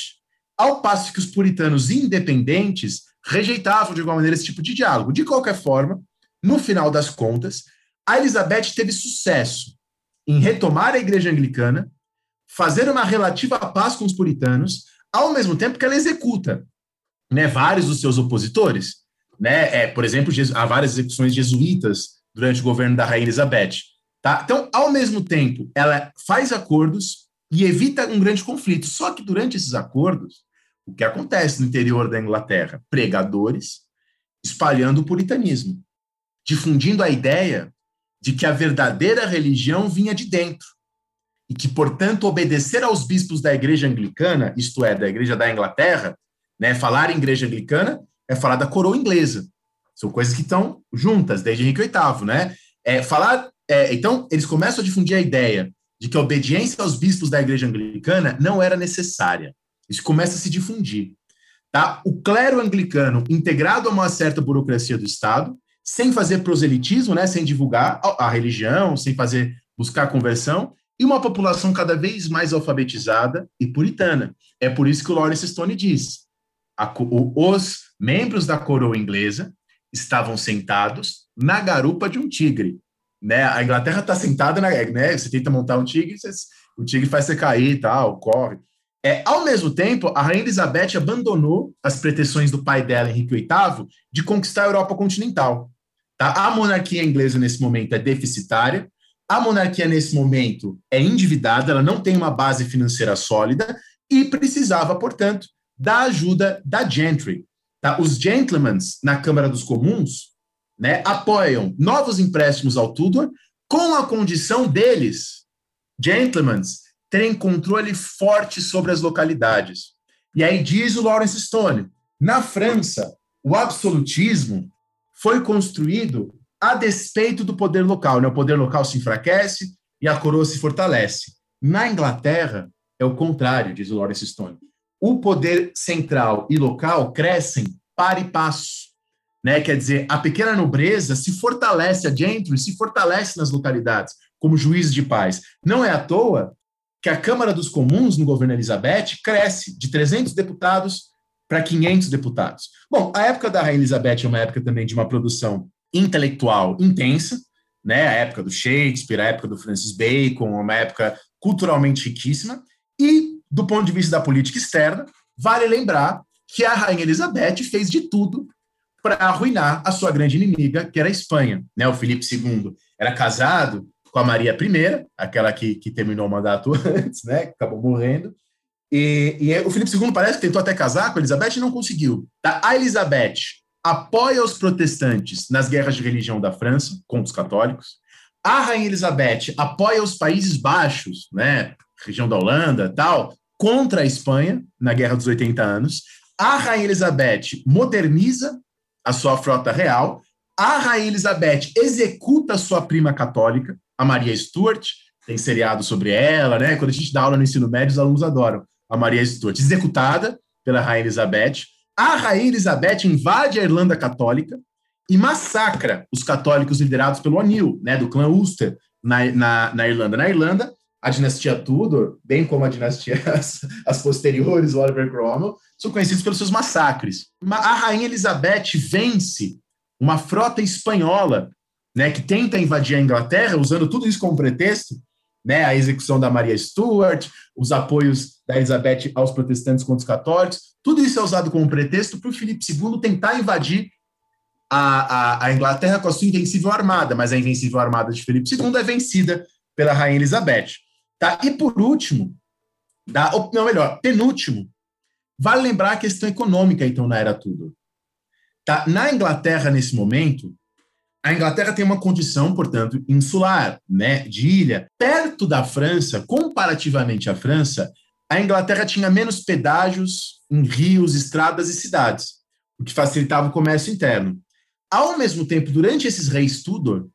[SPEAKER 1] ao passo que os puritanos independentes rejeitavam de alguma maneira esse tipo de diálogo. De qualquer forma, no final das contas, a Elizabeth teve sucesso em retomar a igreja anglicana, fazer uma relativa paz com os puritanos, ao mesmo tempo que ela executa né, vários dos seus opositores. Né? É, por exemplo, há várias execuções jesuítas durante o governo da rainha Elizabeth. Tá? Então, ao mesmo tempo, ela faz acordos e evita um grande conflito. Só que durante esses acordos, o que acontece no interior da Inglaterra? Pregadores espalhando o puritanismo, difundindo a ideia de que a verdadeira religião vinha de dentro e que, portanto, obedecer aos bispos da igreja anglicana, isto é, da igreja da Inglaterra, né, falar em igreja anglicana, é falar da coroa inglesa. São coisas que estão juntas desde Henrique VIII, né? É, falar, é, então, eles começam a difundir a ideia de que a obediência aos bispos da igreja anglicana não era necessária. Isso começa a se difundir. Tá? O clero anglicano, integrado a uma certa burocracia do Estado, sem fazer proselitismo, né, sem divulgar a, religião, sem fazer buscar conversão, e uma população cada vez mais alfabetizada e puritana. É por isso que o Lawrence Stone diz: a, o, os membros da coroa inglesa estavam sentados na garupa de um tigre. Né? A Inglaterra está sentada, na, né? você tenta montar um tigre, você, o tigre faz você cair tal, corre. É, ao mesmo tempo, a rainha Elizabeth abandonou as pretensões do pai dela, Henrique VIII, de conquistar a Europa continental. Tá? A monarquia inglesa, nesse momento, é deficitária, a monarquia, nesse momento, é endividada, ela não tem uma base financeira sólida e precisava, portanto, da ajuda da gentry. Tá? Os gentlemen na Câmara dos Comuns né, apoiam novos empréstimos ao Tudor com a condição deles, gentlemen, terem controle forte sobre as localidades. E aí diz o Lawrence Stone, na França, o absolutismo foi construído a despeito do poder local. Né? O poder local se enfraquece e a coroa se fortalece. Na Inglaterra, é o contrário, diz o Lawrence Stone. O poder central e local crescem para e passo. Né? Quer dizer, a pequena nobreza se fortalece, a gentry se fortalece nas localidades, como juiz de paz. Não é à toa que a Câmara dos Comuns, no governo Elizabeth, cresce de 300 deputados para 500 deputados. Bom, a época da Rainha Elizabeth é uma época também de uma produção intelectual intensa, né? A época do Shakespeare, a época do Francis Bacon, uma época culturalmente riquíssima. E, do ponto de vista da política externa, vale lembrar que a Rainha Elizabeth fez de tudo para arruinar a sua grande inimiga, que era a Espanha. Né? O Felipe II era casado com a Maria I, aquela que, que terminou o mandato antes, né? acabou morrendo. E, e, o Felipe II parece que tentou até casar com a Elizabeth e não conseguiu. Tá? A Elizabeth apoia os protestantes nas guerras de religião da França contra os católicos. A Rainha Elizabeth apoia os Países Baixos, né, região da Holanda, tal, contra a Espanha na Guerra dos 80 anos. A Rainha Elizabeth moderniza a sua frota real. A Rainha Elizabeth executa sua prima católica, a Maria Stuart, tem seriado sobre ela, né? Quando a gente dá aula no ensino médio, os alunos adoram a Maria Stuart, executada pela Rainha Elizabeth a rainha Elizabeth invade a Irlanda Católica e massacra os católicos liderados pelo O'Neill, né, do clã Ulster, na, na, na, Irlanda. Na Irlanda, a dinastia Tudor, bem como a dinastia as, as posteriores, Oliver Cromwell, são conhecidos pelos seus massacres. A rainha Elizabeth vence uma frota espanhola, né, que tenta invadir a Inglaterra, usando tudo isso como pretexto, né, a execução da Maria Stuart, os apoios da Elizabeth aos protestantes contra os católicos, tudo isso é usado como pretexto para o Filipe II tentar invadir a, a, a, Inglaterra com a sua invencível armada, mas a invencível armada de Filipe II é vencida pela rainha Elizabeth. Tá? E por último, da, não melhor, penúltimo, vale lembrar a questão econômica, então, na Era Tudor. Tá? Na Inglaterra, nesse momento, a Inglaterra tem uma condição, portanto, insular, né, de ilha. Perto da França, comparativamente à França, a Inglaterra tinha menos pedágios em rios, estradas e cidades, o que facilitava o comércio interno. Ao mesmo tempo, durante esses reis Tudor,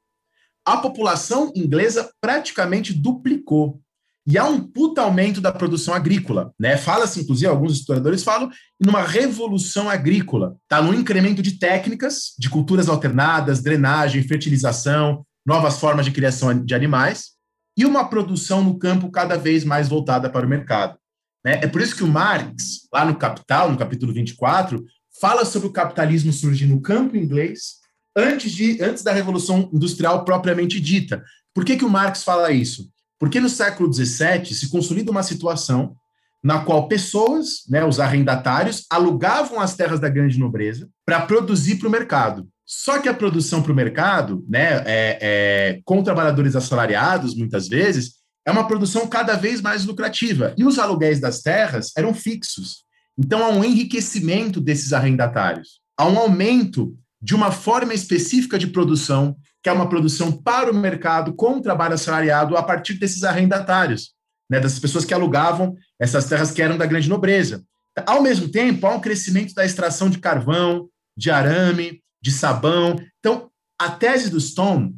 [SPEAKER 1] a população inglesa praticamente duplicou. E há um puta aumento da produção agrícola. Né? Fala-se, inclusive, alguns historiadores falam numa revolução agrícola. Tá? No incremento de técnicas, de culturas alternadas, drenagem, fertilização, novas formas de criação de animais, e uma produção no campo cada vez mais voltada para o mercado. Né? É por isso que o Marx, lá no Capital, no capítulo 24, fala sobre o capitalismo surgir no campo inglês antes, de, antes da Revolução Industrial propriamente dita. Por que, que o Marx fala isso? Porque no século XVII se consolida uma situação na qual pessoas, né, os arrendatários, alugavam as terras da grande nobreza para produzir para o mercado. Só que a produção para o mercado, né, é, é, com trabalhadores assalariados, muitas vezes, é uma produção cada vez mais lucrativa. E os aluguéis das terras eram fixos. Então há um enriquecimento desses arrendatários. Há um aumento de uma forma específica de produção, que é uma produção para o mercado com trabalho assalariado a partir desses arrendatários, né, dessas pessoas que alugavam essas terras que eram da grande nobreza. Ao mesmo tempo, há um crescimento da extração de carvão, de arame, de sabão. Então, a tese do Stone,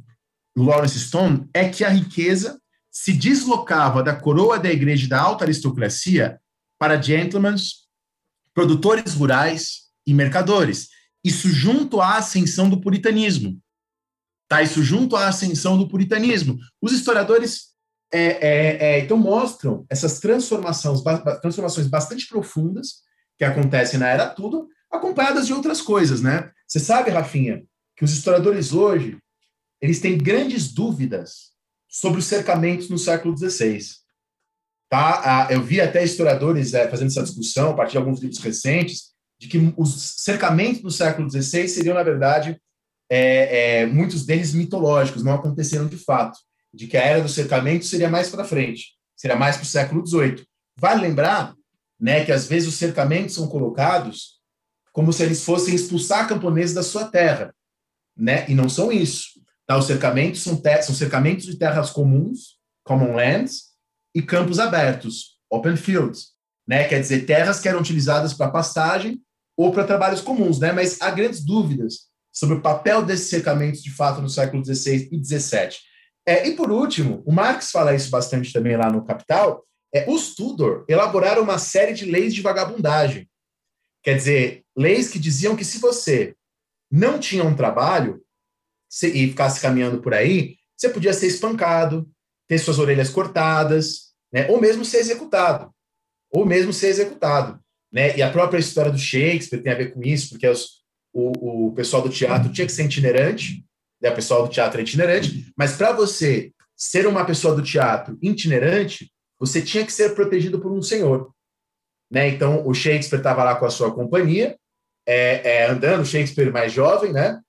[SPEAKER 1] Lawrence Stone, é que a riqueza se deslocava da coroa da igreja da alta aristocracia para gentlemen, produtores rurais e mercadores. Isso junto à ascensão do puritanismo. Tá? Isso junto à ascensão do puritanismo. Os historiadores é, é, é, então mostram essas transformações, transformações bastante profundas que acontecem na era tudo, acompanhadas de outras coisas, né? Você sabe, Rafinha, que os historiadores hoje eles têm grandes dúvidas sobre os cercamentos no século XVI. Tá? Eu vi até historiadores é, fazendo essa discussão a partir de alguns livros recentes de que os cercamentos no século XVI seriam, na verdade, é, é, muitos deles mitológicos, não aconteceram de fato de que a era do cercamento seria mais para frente, seria mais para o século XVIII. Vale lembrar né, que às vezes os cercamentos são colocados como se eles fossem expulsar camponeses da sua terra, né? E não são isso. Tá? Os cercamentos são, são cercamentos de terras comuns, common lands, e campos abertos, open fields, né? Quer dizer, terras que eram utilizadas para pastagem ou para trabalhos comuns, né? Mas há grandes dúvidas sobre o papel desses cercamentos de fato no século XVI e XVII. É, e por último, o Marx fala isso bastante também lá no Capital, é, os Tudor elaboraram uma série de leis de vagabundagem. Quer dizer, leis que diziam que se você não tinha um trabalho se, e ficasse caminhando por aí, você podia ser espancado, ter suas orelhas cortadas, né, ou mesmo ser executado. Ou mesmo ser executado. Né? E a própria história do Shakespeare tem a ver com isso, porque os, o, o pessoal do teatro tinha que ser itinerante, né, o pessoal do teatro é itinerante, mas para você ser uma pessoa do teatro itinerante, você tinha que ser protegido por um senhor. Né? Então, o Shakespeare estava lá com a sua companhia, é, é, andando, Shakespeare mais jovem, né?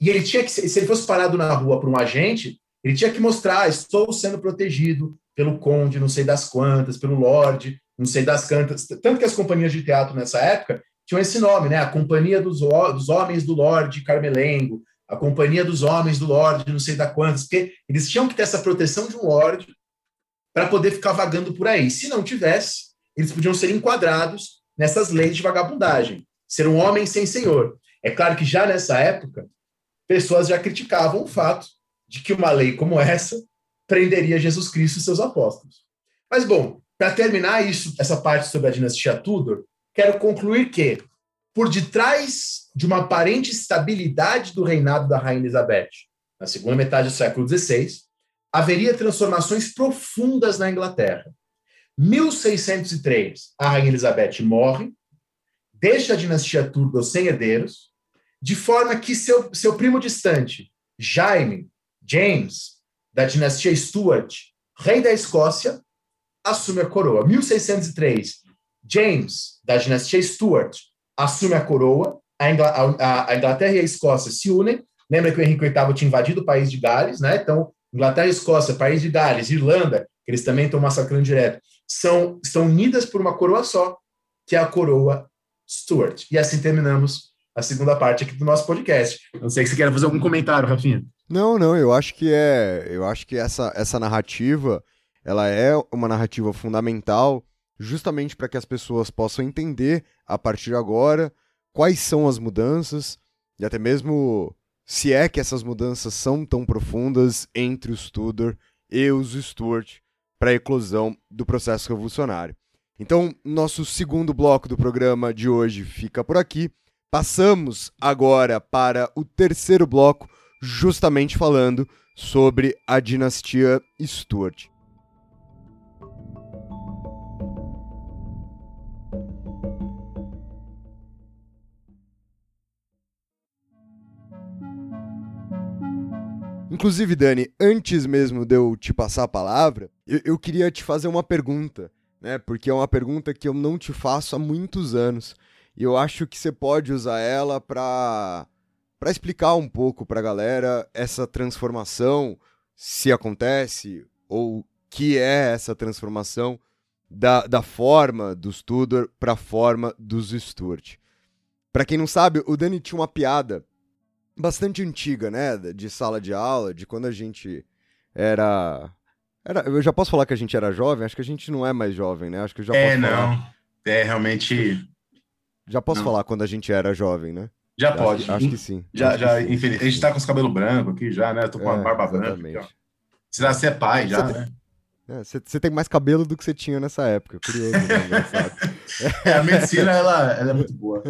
[SPEAKER 1] E ele tinha que, se ele fosse parado na rua por um agente, ele tinha que mostrar: ah, estou sendo protegido pelo conde, não sei das quantas, pelo lord, não sei das quantas. Tanto que as companhias de teatro nessa época tinham esse nome, né? A Companhia dos, dos Homens do Lorde Carmelengo, a Companhia dos Homens do Lorde, não sei da quantas, porque eles tinham que ter essa proteção de um lorde para poder ficar vagando por aí. Se não tivesse, eles podiam ser enquadrados nessas leis de vagabundagem, ser um homem sem senhor. É claro que já nessa época, pessoas já criticavam o fato de que uma lei como essa prenderia Jesus Cristo e seus apóstolos. Mas, bom, para terminar isso, essa parte sobre a dinastia Tudor, quero concluir que, por detrás de uma aparente estabilidade do reinado da Rainha Elizabeth, na segunda metade do século XVI, haveria transformações profundas na Inglaterra. 1603, a Rainha Elizabeth morre, deixa a dinastia Tudor sem herdeiros, de forma que seu, seu primo distante, Jaime, James, da dinastia Stuart, rei da Escócia, assume a coroa. 1603, James, da dinastia Stuart, assume a coroa, a, Inglaterra e a Escócia se unem. Lembra que o Henrique VIII tinha invadido o país de Gales, né? Então, Inglaterra e Escócia, país de Gales, Irlanda, que eles também estão massacrando direto, são, estão unidas por uma coroa só, que é a coroa Stuart. E assim terminamos a segunda parte aqui do nosso podcast. Não sei se você quer fazer algum comentário, Rafinha.
[SPEAKER 2] Não, não, eu acho que é, eu acho que essa, essa narrativa, ela é uma narrativa fundamental justamente para que as pessoas possam entender a partir de agora quais são as mudanças e até mesmo se é que essas mudanças são tão profundas entre os Tudor e os Stuart para a eclosão do processo revolucionário. Então, nosso segundo bloco do programa de hoje fica por aqui. Passamos agora para o terceiro bloco, justamente falando sobre a dinastia Stuart. Inclusive, Dani, antes mesmo de eu te passar a palavra, eu, eu, queria te fazer uma pergunta, né? Porque é uma pergunta que eu não te faço há muitos anos. E eu acho que você pode usar ela para para explicar um pouco para a galera essa transformação, se acontece, ou que é essa transformação da, da forma dos Tudor para a forma dos Stuart. Para quem não sabe, o Dani tinha uma piada bastante antiga, né? De sala de aula, de quando a gente era. era eu já posso falar que a gente era jovem? Acho que a gente não é mais jovem, né? Acho que eu já
[SPEAKER 1] é,
[SPEAKER 2] posso
[SPEAKER 1] não.
[SPEAKER 2] falar.
[SPEAKER 1] É, realmente.
[SPEAKER 2] Já posso
[SPEAKER 1] não.
[SPEAKER 2] falar quando a gente era jovem, né?
[SPEAKER 1] Já
[SPEAKER 2] Acho
[SPEAKER 1] pode.
[SPEAKER 2] Acho que sim.
[SPEAKER 1] Já,
[SPEAKER 2] Acho
[SPEAKER 1] já, infeliz. A gente tá com os cabelos brancos aqui já, né? Tô com uma
[SPEAKER 2] É,
[SPEAKER 1] barba branca.
[SPEAKER 2] exatamente.
[SPEAKER 1] Aqui, ó. Será que você é pai já, né?
[SPEAKER 2] É, Você você tem mais cabelo do que você tinha nessa época. Curioso, né?
[SPEAKER 1] É, a medicina, ela, ela é muito boa.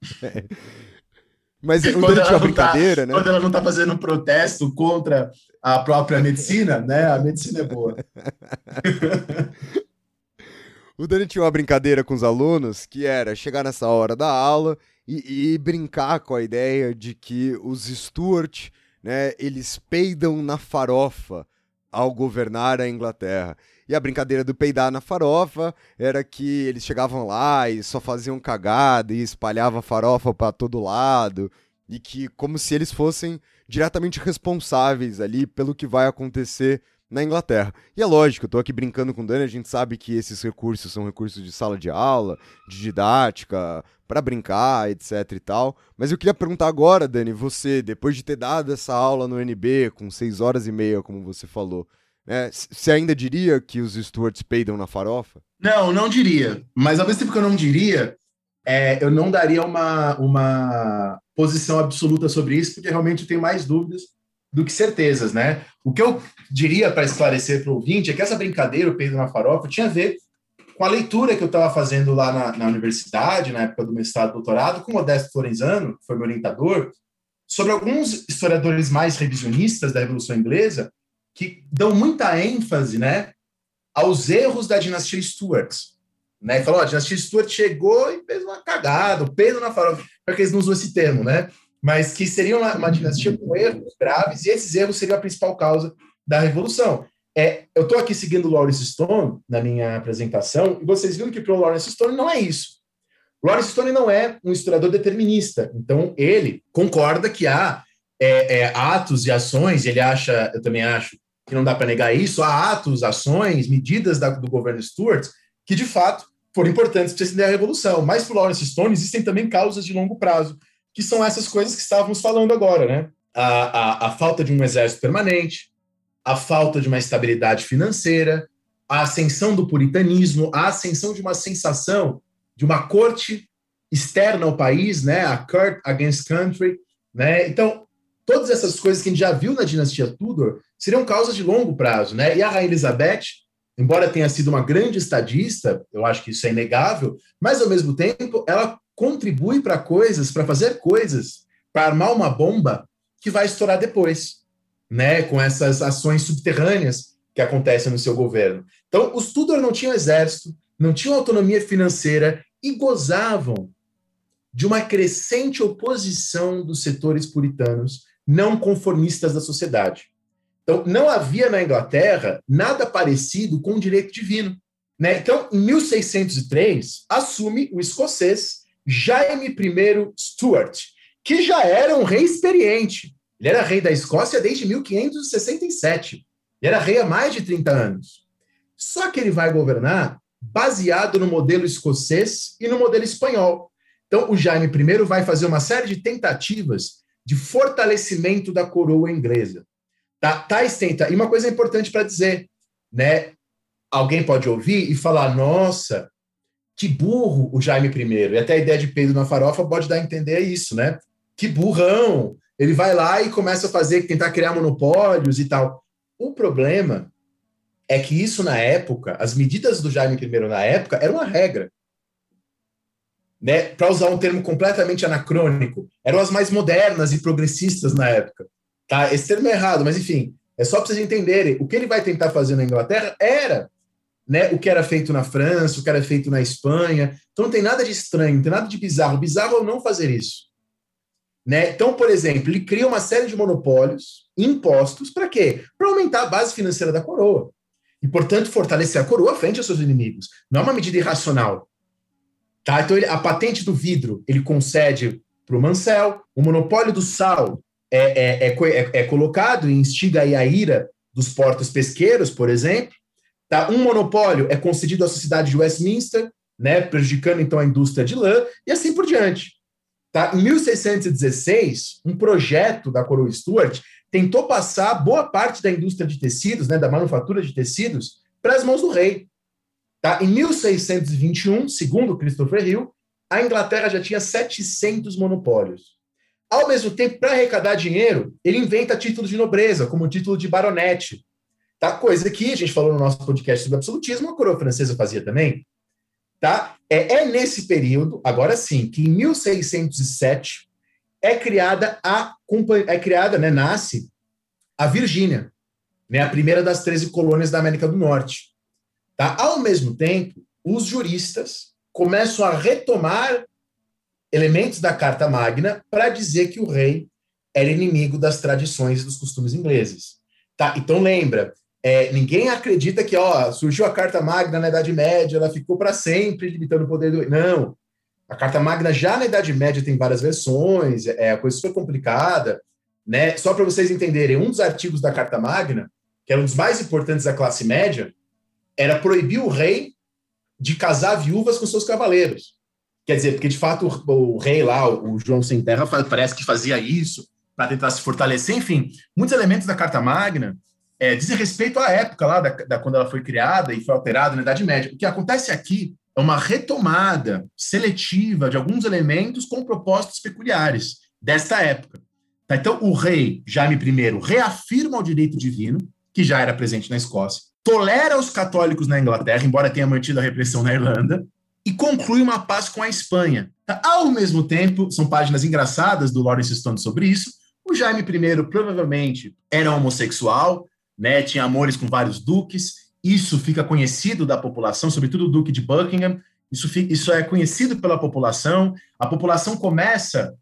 [SPEAKER 2] Mas o
[SPEAKER 1] Quando
[SPEAKER 2] Dani
[SPEAKER 1] ela,
[SPEAKER 2] tinha uma
[SPEAKER 1] não tá,
[SPEAKER 2] brincadeira, né?
[SPEAKER 1] quando ela não tá fazendo um protesto contra a própria medicina, né? A medicina é boa.
[SPEAKER 2] O Dani tinha uma brincadeira com os alunos que era chegar nessa hora da aula e, e brincar com a ideia de que os Stuart, né, eles peidam na farofa ao governar a Inglaterra. E a brincadeira do peidar na farofa era que eles chegavam lá e só faziam cagada e espalhavam farofa para todo lado e que como se eles fossem diretamente responsáveis ali pelo que vai acontecer na Inglaterra. E é lógico, eu tô aqui brincando com o Dani, a gente sabe que esses recursos são recursos de sala de aula, de didática, para brincar, etc e tal. Mas eu queria perguntar agora, Dani, você, depois de ter dado essa aula no NB com seis horas e meia, como você falou, c- você ainda diria que os Stuarts peidam na farofa?
[SPEAKER 1] Não, não diria. Mas ao mesmo tempo que eu não diria, é, eu não daria uma, uma posição absoluta sobre isso, porque realmente eu tenho mais dúvidas do que certezas, né? O que eu diria para esclarecer para o ouvinte é que essa brincadeira, o peido na farofa, tinha a ver com a leitura que eu estava fazendo lá na, na universidade, na época do mestrado e doutorado, com o Modesto Florenzano, que foi meu orientador, sobre alguns historiadores mais revisionistas da Revolução Inglesa, que dão muita ênfase, né, aos erros da dinastia Stuart. Né? E falou, a dinastia Stuart chegou e fez uma cagada, o peido na farofa, para que eles não usam esse termo, né? Mas que seria uma, uma dinastia com erros graves, e esses erros seriam a principal causa da Revolução. É, eu estou aqui seguindo o Lawrence Stone na minha apresentação, e vocês viram que para o Lawrence Stone não é isso. O Lawrence Stone não é um historiador determinista, então ele concorda que há é, é, atos e ações, ele acha, eu também acho, que não dá para negar isso, há atos, ações, medidas da, do governo Stuart que, de fato, foram importantes para estender a Revolução. Mas para o Lawrence Stone existem também causas de longo prazo, que são essas coisas que estávamos falando agora, né? A, a, a falta de um exército permanente, a falta de uma estabilidade financeira, a ascensão do puritanismo, a ascensão de uma sensação de uma corte externa ao país, né? A court against country, né? Então, todas essas coisas que a gente já viu na dinastia Tudor seriam causas de longo prazo, né? E a Rainha Elizabeth, embora tenha sido uma grande estadista, eu acho que isso é inegável, mas ao mesmo tempo ela contribui para coisas, para fazer coisas, para armar uma bomba que vai estourar depois, né? Com essas ações subterrâneas que acontecem no seu governo. Então, os Tudor não tinham exército, não tinham autonomia financeira e gozavam de uma crescente oposição dos setores puritanos não conformistas da sociedade. Então, não havia na Inglaterra nada parecido com o direito divino. Né? Então, em 1603, assume o escocês Jaime I Stuart, que já era um rei experiente. Ele era rei da Escócia desde 1567. Ele era rei há mais de 30 anos. Só que ele vai governar baseado no modelo escocês e no modelo espanhol. Então, o Jaime I vai fazer uma série de tentativas de fortalecimento da coroa inglesa. Tá, tais tenta. E uma coisa importante para dizer, né? Alguém pode ouvir e falar: nossa, que burro o Jaime I. E até a ideia de Pedro na farofa pode dar a entender isso, né? Que burrão! Ele vai lá e começa a fazer, tentar criar monopólios e tal. O problema é que isso na época, as medidas do Jaime I na época eram uma regra. Né? Para usar um termo completamente anacrônico, eram as mais modernas e progressistas na época. Tá? Esse termo é errado, mas enfim, é só para vocês entenderem. O que ele vai tentar fazer na Inglaterra era né, o que era feito na França, o que era feito na Espanha. Então não tem nada de estranho, não tem nada de bizarro. Bizarro é não fazer isso. Né? Então, por exemplo, ele cria uma série de monopólios, impostos, para quê? Para aumentar a base financeira da coroa. E, portanto, fortalecer a coroa frente aos seus inimigos. Não é uma medida irracional. Tá? Então, ele, a patente do vidro ele concede para o Mansell, o monopólio do sal é, é, é, é, colocado e instiga a ira dos portos pesqueiros, por exemplo. Tá? Um monopólio é concedido à sociedade de Westminster, né, prejudicando então a indústria de lã, e assim por diante. Tá? Em 1616, um projeto da coroa Stuart tentou passar boa parte da indústria de tecidos, né, da manufatura de tecidos, para as mãos do rei. Tá? Em 1621, segundo Christopher Hill, a Inglaterra já tinha 700 monopólios. Ao mesmo tempo, para arrecadar dinheiro, ele inventa títulos de nobreza, como o título de baronete. Tá? Coisa que a gente falou no nosso podcast sobre absolutismo, a coroa francesa fazia também. Tá? É, é nesse período, agora sim, que em 1607 é criada a é criada, né, nasce a Virgínia, né, a primeira das 13 colônias da América do Norte. Tá? Ao mesmo tempo, os juristas começam a retomar elementos da Carta Magna para dizer que o rei era inimigo das tradições e dos costumes ingleses. Tá? Então lembra, é, ninguém acredita que ó, surgiu a Carta Magna na Idade Média, ela ficou para sempre limitando o poder do. Não. A Carta Magna já na Idade Média tem várias versões, é a coisa super complicada. Né? Só para vocês entenderem, um dos artigos da Carta Magna, que era um dos mais importantes da classe média, era proibir o rei de casar viúvas com seus cavaleiros. Quer dizer, porque de fato o, o rei lá, o João Sem Terra, parece que fazia isso para tentar se fortalecer. Enfim, muitos elementos da Carta Magna é, dizem respeito à época lá da, da, quando ela foi criada e foi alterada na Idade Média. O que acontece aqui é uma retomada seletiva de alguns elementos com propósitos peculiares desta época. Tá? Então, o rei Jaime I reafirma o direito divino, que já era presente na Escócia, tolera os católicos na Inglaterra, embora tenha mantido a repressão na Irlanda, e conclui uma paz com a Espanha. Tá? Ao mesmo tempo, são páginas engraçadas do Lawrence Stone sobre isso. O Jaime I provavelmente era homossexual, né, tinha amores com vários duques. Isso fica conhecido da população, sobretudo o Duque de Buckingham. Isso, isso é conhecido pela população. A população começa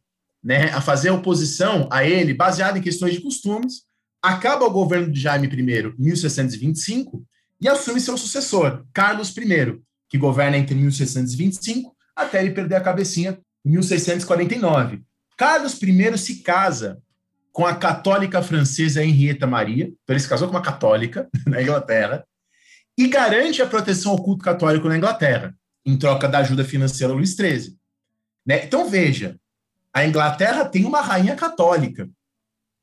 [SPEAKER 1] né, a fazer oposição a ele baseada em questões de costumes acaba o governo de Jaime I em 1625 e assume seu sucessor, Carlos I, que governa entre 1625 até ele perder a cabecinha em 1649. Carlos I se casa com a católica francesa Henrietta Maria, então ele se casou com uma católica na Inglaterra, e garante a proteção ao culto católico na Inglaterra, em troca da ajuda financeira Luís XIII. Né? Então veja, a Inglaterra tem uma rainha católica,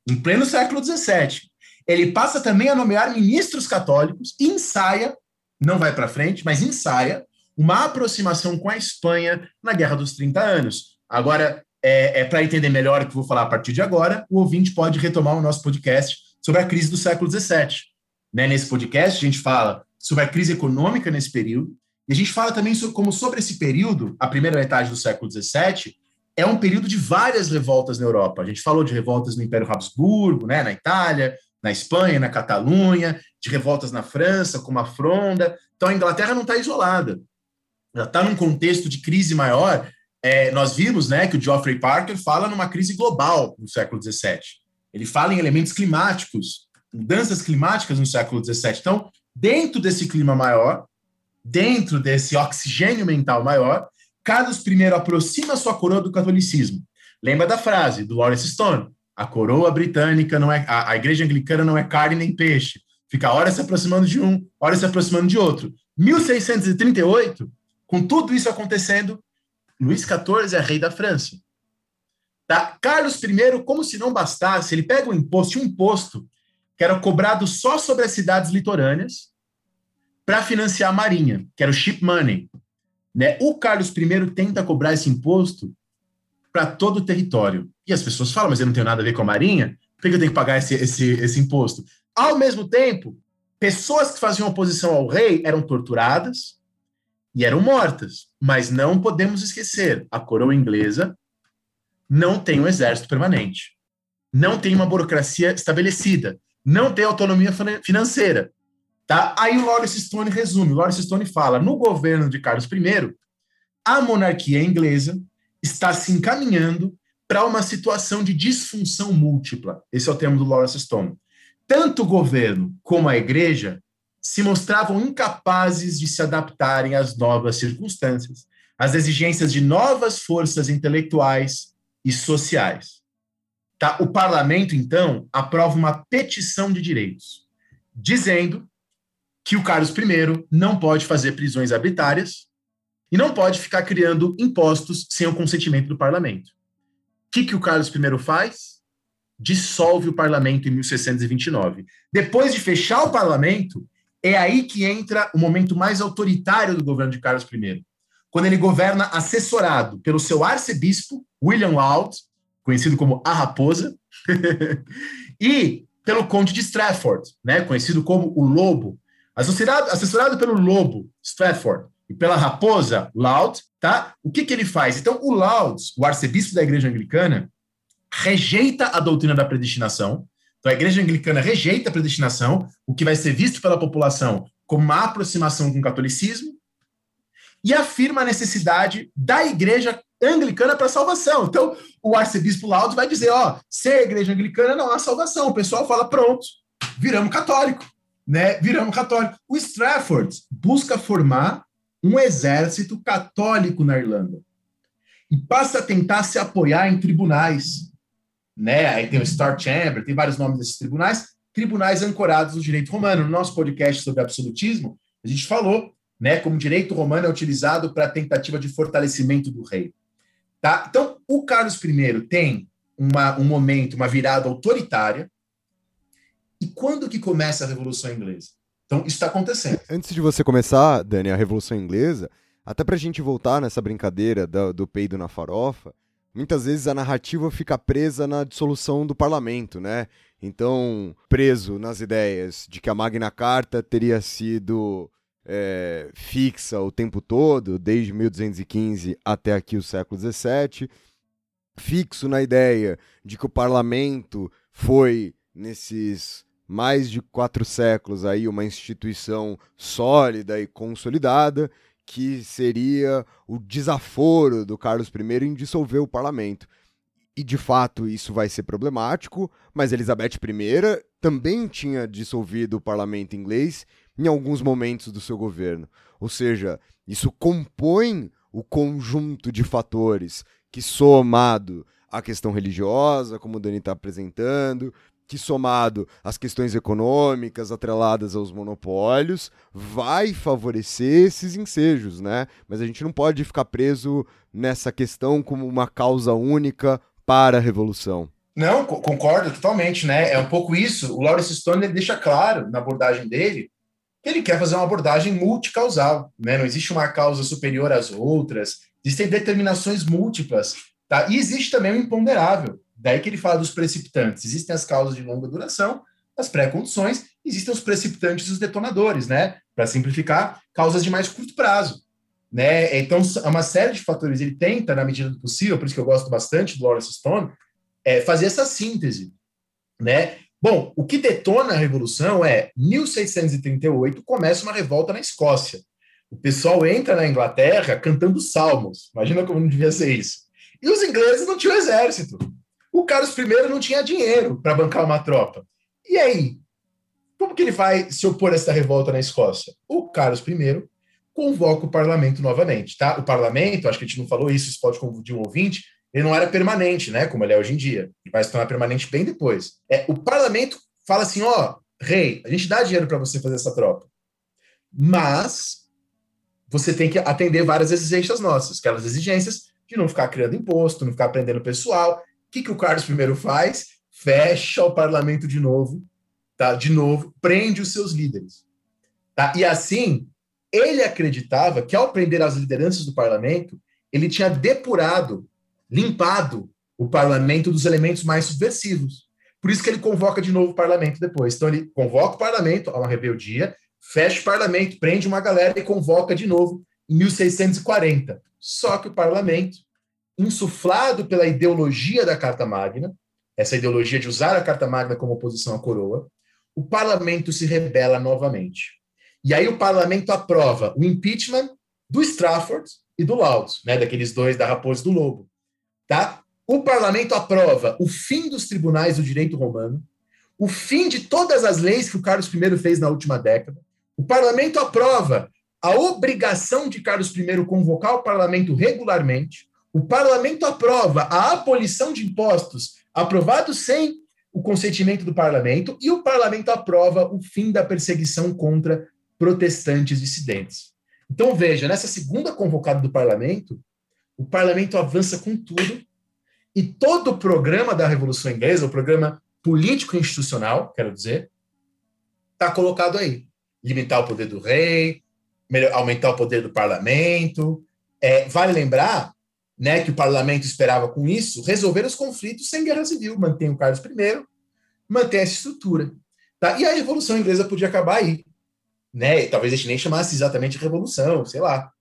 [SPEAKER 1] em pleno século XVII. Ele passa também a nomear ministros católicos e ensaia, não vai para frente, mas ensaia uma aproximação com a Espanha na Guerra dos 30 Anos. Agora, é, é para entender melhor o que vou falar a partir de agora, o ouvinte pode retomar o nosso podcast sobre a crise do século XVII. Né? Nesse podcast, a gente fala sobre a crise econômica nesse período, e a gente fala também sobre, como sobre esse período, a primeira metade do século XVII, é um período de várias revoltas na Europa. A gente falou de revoltas no Império Habsburgo, né, na Itália, na Espanha, na Catalunha, de revoltas na França, como a Fronda. Então a Inglaterra não está isolada. Ela está num contexto de crise maior. É, nós vimos né, que o Geoffrey Parker fala numa crise global no século XVII. Ele fala em elementos climáticos, mudanças climáticas no século XVII. Então, dentro desse clima maior, dentro desse oxigênio mental maior, Carlos I aproxima sua coroa do catolicismo. Lembra da frase do Lawrence Stone? A coroa britânica não é. A, a igreja anglicana não é carne nem peixe. Fica hora se aproximando de um, hora se aproximando de outro. 1638, com tudo isso acontecendo, Luís XIV é rei da França. Tá? Carlos I, como se não bastasse, ele pega um imposto, um imposto que era cobrado só sobre as cidades litorâneas para financiar a marinha, que era o ship money. Né? O Carlos I tenta cobrar esse imposto para todo o território. E as pessoas falam, mas eu não tenho nada a ver com a Marinha, por que eu tenho que pagar esse, esse, esse imposto? Ao mesmo tempo, pessoas que faziam oposição ao rei eram torturadas e eram mortas. Mas não podemos esquecer, a coroa inglesa não tem um exército permanente, não tem uma burocracia estabelecida, não tem autonomia financeira. Tá? Aí o Lawrence Stone resume. O Lawrence Stone fala: no governo de Carlos I, a monarquia inglesa está se encaminhando para uma situação de disfunção múltipla. Esse é o termo do Lawrence Stone. Tanto o governo como a igreja se mostravam incapazes de se adaptarem às novas circunstâncias, às exigências de novas forças intelectuais e sociais. Tá? O parlamento, então, aprova uma petição de direitos, dizendo que o Carlos I não pode fazer prisões arbitrárias e não pode ficar criando impostos sem o consentimento do parlamento. O que, que o Carlos I faz? Dissolve o parlamento em 1629. Depois de fechar o parlamento, é aí que entra o momento mais autoritário do governo de Carlos I. quando ele governa assessorado pelo seu arcebispo, William Laud, conhecido como a Raposa, e pelo Conde de Stratford, né, conhecido como o Lobo. Assessorado, assessorado pelo Lobo, Stratford, e pela Raposa, Laud, tá? O que, que ele faz? Então, o Laud, o arcebispo da Igreja Anglicana, rejeita a doutrina da predestinação. Então, a Igreja Anglicana rejeita a predestinação, o que vai ser visto pela população como uma aproximação com o catolicismo, e afirma a necessidade da Igreja Anglicana para salvação. Então, o arcebispo Laud vai dizer: ó, ser Igreja Anglicana não há salvação. O pessoal fala: pronto, viramos católico, né? Viramos católico. O Strafford busca formar um exército católico na Irlanda e passa a tentar se apoiar em tribunais, né? Aí tem o Star Chamber, tem vários nomes desses tribunais, tribunais ancorados no direito romano. No nosso podcast sobre absolutismo, a gente falou, né, como direito romano é utilizado para tentativa de fortalecimento do rei. Tá? Então, o Carlos I tem uma, um momento, uma virada autoritária. E quando que começa a Revolução Inglesa? Então, isso está acontecendo.
[SPEAKER 2] Antes de você começar, Dani, a Revolução Inglesa, até para a gente voltar nessa brincadeira do, do peido na farofa, muitas vezes a narrativa fica presa na dissolução do parlamento, né? Então, preso nas ideias de que a Magna Carta teria sido é, fixa o tempo todo, desde 1215 até aqui o século XVII, fixo na ideia de que o parlamento foi, nesses mais de quatro séculos, aí, uma instituição sólida e consolidada, que seria o desaforo do Carlos I em dissolver o parlamento. E de fato isso vai ser problemático, mas Elizabeth I também tinha dissolvido o parlamento inglês em alguns momentos do seu governo. Ou seja, isso compõe o conjunto de fatores que, somado à questão religiosa, como o Dani está apresentando, que somado às questões econômicas atreladas aos monopólios, vai favorecer esses ensejos, né? Mas a gente não pode ficar preso nessa questão como uma causa única para a revolução.
[SPEAKER 1] Não, concordo totalmente, né? É um pouco isso. O Lawrence Stone deixa claro na abordagem dele que ele quer fazer uma abordagem multicausal, né? Não existe uma causa superior às outras, existem determinações múltiplas, tá? E existe também o imponderável. Daí que ele fala dos precipitantes. Existem as causas de longa duração, as pré-condições, existem os precipitantes e os detonadores, né? Para simplificar, causas de mais curto prazo. Né? Então, é uma série de fatores. Ele tenta, na medida do possível, por isso que eu gosto bastante do Lawrence Stone, é fazer essa síntese. Né? Bom, o que detona a Revolução é 1638 começa uma revolta na Escócia. O pessoal entra na Inglaterra cantando salmos. Imagina como não devia ser isso. E os ingleses não tinham exército. O Carlos I não tinha dinheiro para bancar uma tropa. E aí? Como que ele vai se opor a essa revolta na Escócia? O Carlos I convoca o parlamento novamente, tá? O parlamento, acho que a gente não falou isso, isso pode confundir um ouvinte, ele não era permanente, né? Como ele é hoje em dia. Ele vai se tornar permanente bem depois. É, o parlamento fala assim: ó, rei, a gente dá dinheiro para você fazer essa tropa. Mas você tem que atender várias exigências nossas, aquelas exigências de não ficar criando imposto, não ficar prendendo pessoal, que, que o Carlos I faz? Fecha o parlamento de novo, tá? De novo, prende os seus líderes. Tá? E assim, ele acreditava que ao prender as lideranças do parlamento, ele tinha depurado, limpado o parlamento dos elementos mais subversivos. Por isso que ele convoca de novo o parlamento depois. Então ele convoca o parlamento a uma rebeldia, fecha o parlamento, prende uma galera e convoca de novo em 1640. Só que o parlamento insuflado pela ideologia da Carta Magna, essa ideologia de usar a Carta Magna como oposição à coroa, o parlamento se rebela novamente. E aí o parlamento aprova o impeachment do Strafford e do Laud, né, daqueles dois da Raposa e do Lobo. Tá? O parlamento aprova o fim dos tribunais do direito romano, o fim de todas as leis que o Carlos I fez na última década. O parlamento aprova a obrigação de Carlos I convocar o parlamento regularmente, o parlamento aprova a abolição de impostos aprovados sem o consentimento do parlamento e o parlamento aprova o fim da perseguição contra protestantes dissidentes. Então veja, nessa segunda convocada do parlamento, o parlamento avança com tudo e todo o programa da Revolução Inglesa, o programa político institucional, quero dizer, está colocado aí. Limitar o poder do rei, aumentar o poder do parlamento, É, vale lembrar né, que o parlamento esperava com isso resolver os conflitos sem guerra civil, manter o Carlos I, manter essa estrutura. Tá? E a Revolução Inglesa podia acabar aí. Né? Talvez a gente nem chamasse exatamente revolução, sei lá.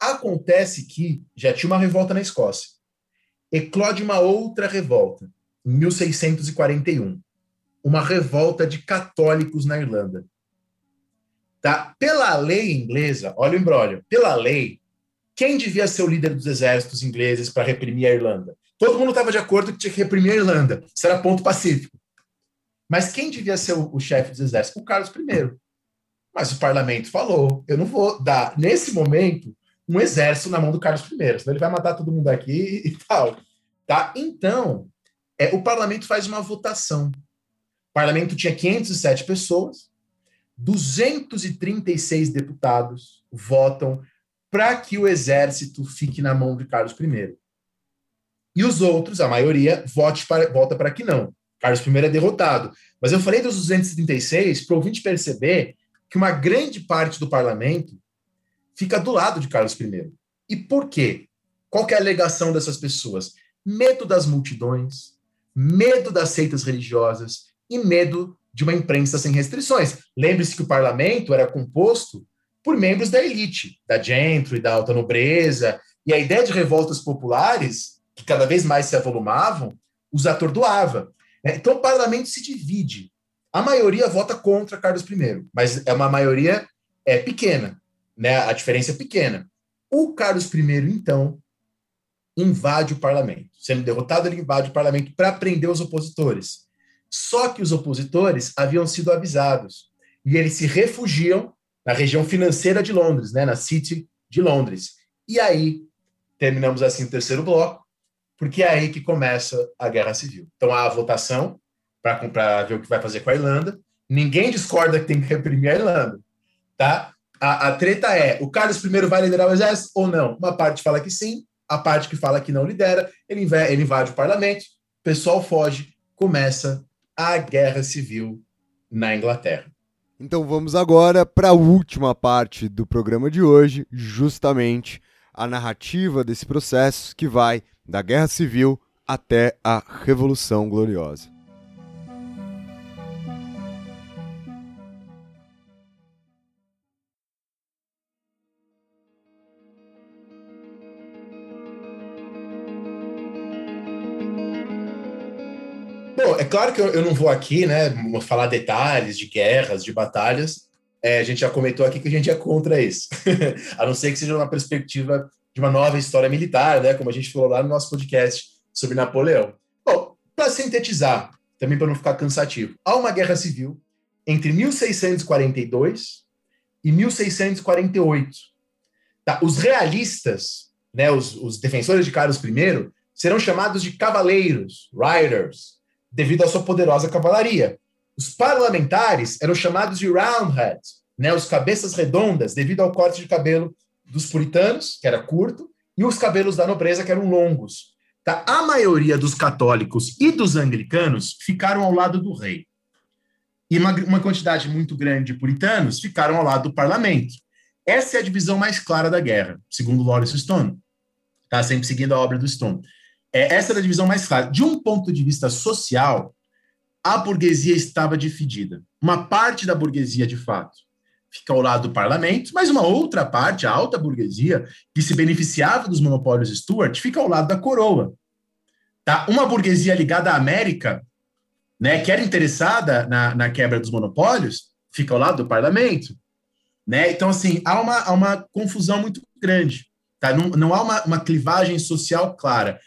[SPEAKER 1] Acontece que já tinha uma revolta na Escócia. Eclode uma outra revolta, em 1641. Uma revolta de católicos na Irlanda. Tá? Pela lei inglesa, olha o embrólio, pela lei, quem devia ser o líder dos exércitos ingleses para reprimir a Irlanda? Todo mundo estava de acordo que tinha que reprimir a Irlanda. Isso era ponto pacífico. Mas quem devia ser o, o chefe dos exércitos? O Carlos I. Mas o parlamento falou: eu não vou dar, nesse momento, um exército na mão do Carlos I, senão ele vai matar todo mundo aqui e tal. Tá? Então, é, o parlamento faz uma votação. O parlamento tinha 507 pessoas, 236 deputados votam para que o exército fique na mão de Carlos I. E os outros, a maioria, vote para, vota para que não. Carlos I é derrotado. Mas eu falei dos 236 para o ouvinte perceber que uma grande parte do parlamento fica do lado de Carlos I. E por quê? Qual é a alegação dessas pessoas? Medo das multidões, medo das seitas religiosas e medo de uma imprensa sem restrições. Lembre-se que o parlamento era composto por membros da elite, da gentry, da alta nobreza, e a ideia de revoltas populares, que cada vez mais se avolumavam, os atordoava. Né? Então o parlamento se divide. A maioria vota contra Carlos I, mas é uma maioria é, pequena, né? a diferença é pequena. O Carlos I, então, invade o parlamento. Sendo derrotado, ele invade o parlamento para prender os opositores. Só que os opositores haviam sido avisados e eles se refugiam na região financeira de Londres, né, na City de Londres. E aí terminamos assim o terceiro bloco, porque é aí que começa a guerra civil. Então há a votação para ver o que vai fazer com a Irlanda. Ninguém discorda que tem que reprimir a Irlanda, tá? A, a treta é: o Carlos I vai liderar o exército ou não? Uma parte fala que sim, a parte que fala que não lidera, ele, invade, ele invade o parlamento, o pessoal foge, começa a guerra civil na Inglaterra.
[SPEAKER 2] Então vamos agora para a última parte do programa de hoje, justamente a narrativa desse processo que vai da Guerra Civil até a Revolução Gloriosa.
[SPEAKER 1] Bom, é claro que eu, eu não vou aqui, né, falar detalhes de guerras, de batalhas. É, a gente já comentou aqui que a gente é contra isso. a não ser que seja uma perspectiva de uma nova história militar, né, como a gente falou lá no nosso podcast sobre Napoleão. Bom, para sintetizar, também para não ficar cansativo, há uma guerra civil entre 1642 e 1648. Tá? Os realistas, né, os, os defensores de Carlos I, serão chamados de cavaleiros, riders, devido à sua poderosa cavalaria. Os parlamentares eram chamados de roundheads, né, os cabeças redondas, devido ao corte de cabelo dos puritanos, que era curto, e os cabelos da nobreza, que eram longos. Tá? A maioria dos católicos e dos anglicanos ficaram ao lado do rei. E uma, uma quantidade muito grande de puritanos ficaram ao lado do parlamento. Essa é a divisão mais clara da guerra, segundo Lawrence Stone. Tá? Sempre seguindo a obra do Stone. É, essa era a divisão mais clara. De um ponto de vista social, a burguesia estava dividida. Uma parte da burguesia, de fato, fica ao lado do parlamento, mas uma outra parte, a alta burguesia, que se beneficiava dos monopólios Stuart, fica ao lado da coroa. Tá? Uma burguesia ligada à América, né, que era interessada na, na quebra dos monopólios, fica ao lado do parlamento. Né? Então, assim, há uma, há uma confusão muito grande. Tá? Não, não há uma, uma clivagem social clara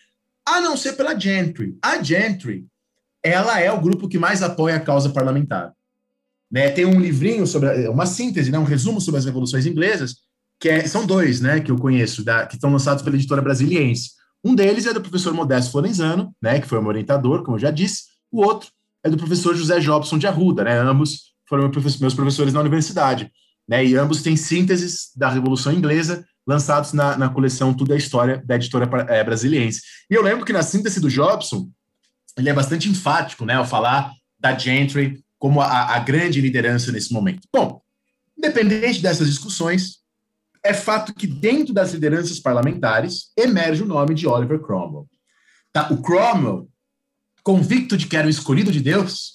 [SPEAKER 1] a não ser pela Gentry. A Gentry, ela é o grupo que mais apoia a causa parlamentar. Né? Tem um livrinho sobre uma síntese, né? um resumo sobre as revoluções inglesas, que é, são dois, né, que eu conheço, da, que estão lançados pela editora brasiliense. Um deles é do professor Modesto Florenzano, né, que foi um orientador, como eu já disse. O outro é do professor José Jobson de Arruda, né? Ambos foram meus professores na universidade, né? E ambos têm sínteses da Revolução Inglesa lançados na, na coleção Tudo é História da editora é, brasiliense. E eu lembro que na síntese do Jobson, ele é bastante enfático né, ao falar da Gentry como a, a grande liderança nesse momento. Bom, independente dessas discussões, é fato que dentro das lideranças parlamentares emerge o nome de Oliver Cromwell. Tá? O Cromwell, convicto de que era o escolhido de Deus,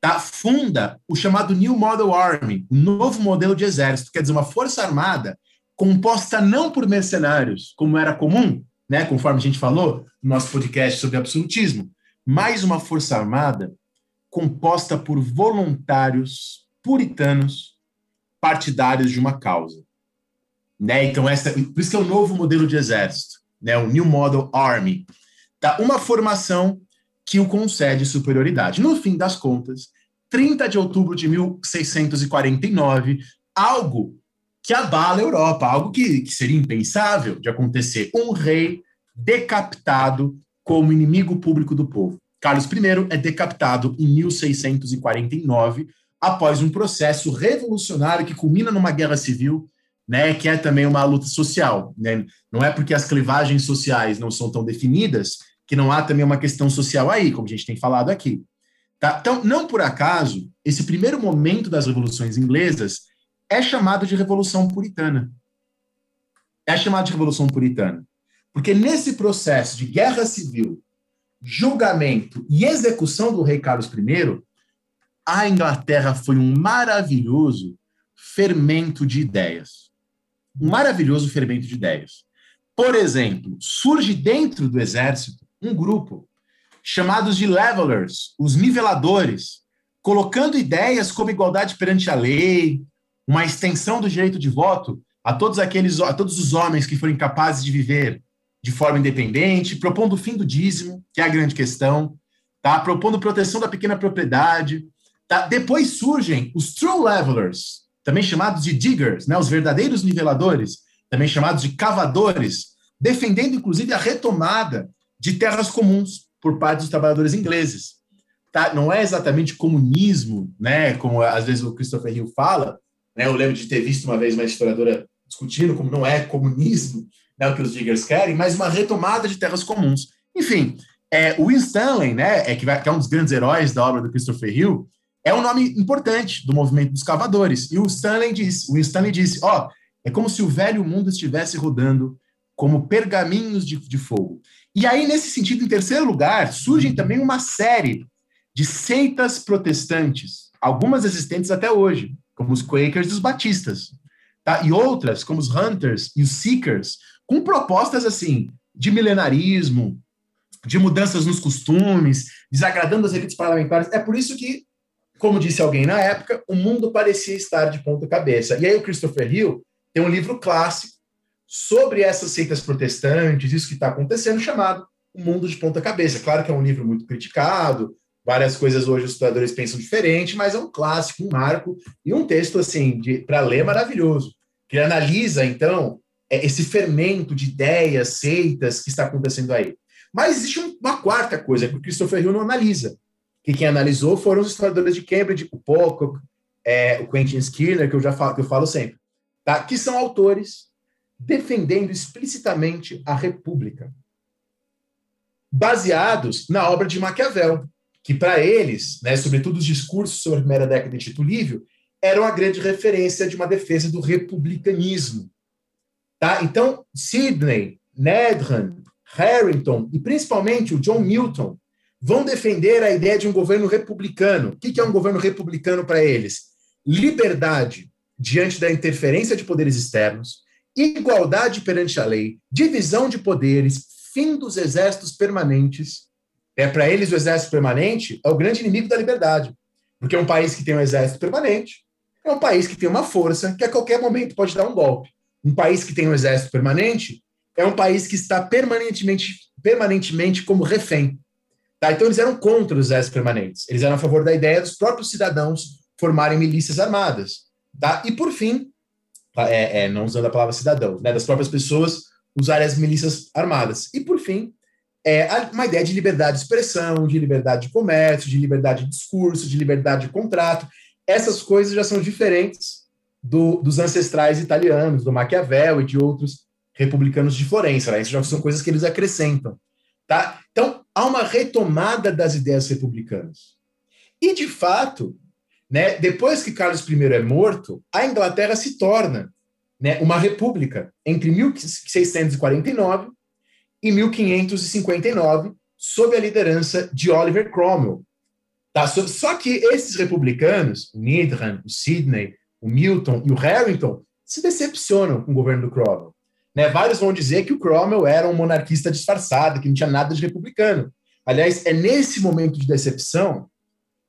[SPEAKER 1] tá? funda o chamado New Model Army, o novo modelo de exército, quer dizer, uma força armada composta não por mercenários, como era comum, né, conforme a gente falou no nosso podcast sobre absolutismo, mas uma força armada composta por voluntários puritanos partidários de uma causa. Né? Então, essa, por isso que é o novo modelo de exército, né? o New Model Army. Tá? Uma formação que o concede superioridade. No fim das contas, 30 de outubro de 1649, algo que abala a Europa, algo que, que seria impensável de acontecer. Um rei decapitado como inimigo público do povo. Carlos I é decapitado em 1649, após um processo revolucionário que culmina numa guerra civil, né, que é também uma luta social. Né? Não é porque as clivagens sociais não são tão definidas que não há também uma questão social aí, como a gente tem falado aqui. Tá? Então, não por acaso, esse primeiro momento das revoluções inglesas é chamado de Revolução Puritana. É chamado de Revolução Puritana. Porque nesse processo de guerra civil, julgamento e execução do rei Carlos I, a Inglaterra foi um maravilhoso fermento de ideias. Um maravilhoso fermento de ideias. Por exemplo, surge dentro do exército um grupo chamados de levelers, os niveladores, colocando ideias como igualdade perante a lei, uma extensão do direito de voto a todos aqueles a todos os homens que forem capazes de viver de forma independente, propondo o fim do dízimo, que é a grande questão, tá? propondo proteção da pequena propriedade. Tá? Depois surgem os true levelers, também chamados de diggers, né? os verdadeiros niveladores, também chamados de cavadores, defendendo inclusive a retomada de terras comuns por parte dos trabalhadores ingleses. Tá? Não é exatamente comunismo, né? como às vezes o Christopher Hill fala, né? eu lembro de ter visto uma vez uma historiadora discutindo como não é comunismo, né, o que os diggers querem, mas uma retomada de terras comuns. Enfim, é, o Stanley, né, é, que, vai, que é um dos grandes heróis da obra do Christopher Hill, é um nome importante do movimento dos cavadores. E o Stanley disse, o Stanley disse, ó, é como se o velho mundo estivesse rodando como pergaminhos de, de fogo. E aí, nesse sentido, em terceiro lugar, surgem também uma série de seitas protestantes, algumas existentes até hoje, como os Quakers e os Batistas, tá? e outras, como os Hunters e os Seekers, com propostas assim de milenarismo, de mudanças nos costumes, desagradando as elites parlamentares. É por isso que, como disse alguém na época, o mundo parecia estar de ponta cabeça. E aí o Christopher Hill tem um livro clássico sobre essas seitas protestantes, isso que está acontecendo, chamado O Mundo de Ponta Cabeça. Claro que é um livro muito criticado, várias coisas hoje os estudadores pensam diferente, mas é um clássico, um marco e um texto assim para ler maravilhoso, que analisa então é, esse fermento de ideias, seitas que está acontecendo aí. Mas existe uma quarta coisa que o Christopher Hill não analisa, que quem analisou foram os historiadores de Cambridge, o Pocock, é, o Quentin Skinner, que eu já falo, que eu falo sempre, tá? que são autores defendendo explicitamente a República, baseados na obra de Maquiavel, que para eles, né, sobretudo os discursos sobre a primeira década de Tito Livio, eram a grande referência de uma defesa do republicanismo, Tá? Então, Sidney, Nedhan, Harrington e principalmente o John Milton vão defender a ideia de um governo republicano. O que é um governo republicano para eles? Liberdade diante da interferência de poderes externos, igualdade perante a lei, divisão de poderes, fim dos exércitos permanentes. É para eles o exército permanente é o grande inimigo da liberdade, porque é um país que tem um exército permanente é um país que tem uma força que a qualquer momento pode dar um golpe um país que tem um exército permanente é um país que está permanentemente, permanentemente como refém. Tá? Então, eles eram contra os exércitos permanentes. Eles eram a favor da ideia dos próprios cidadãos formarem milícias armadas. Tá? E, por fim, é, é, não usando a palavra cidadão, né, das próprias pessoas usarem as milícias armadas. E, por fim, é uma ideia de liberdade de expressão, de liberdade de comércio, de liberdade de discurso, de liberdade de contrato. Essas coisas já são diferentes do, dos ancestrais italianos, do Maquiavel e de outros republicanos de Florença. Né? Isso já são coisas que eles acrescentam. Tá? Então, há uma retomada das ideias republicanas. E, de fato, né, depois que Carlos I é morto, a Inglaterra se torna né, uma república entre 1649 e 1559, sob a liderança de Oliver Cromwell. Tá? Só que esses republicanos, o Needham, o Sidney, o Milton e o Harrington, se decepcionam com o governo do Cromwell. Né? Vários vão dizer que o Cromwell era um monarquista disfarçado, que não tinha nada de republicano. Aliás, é nesse momento de decepção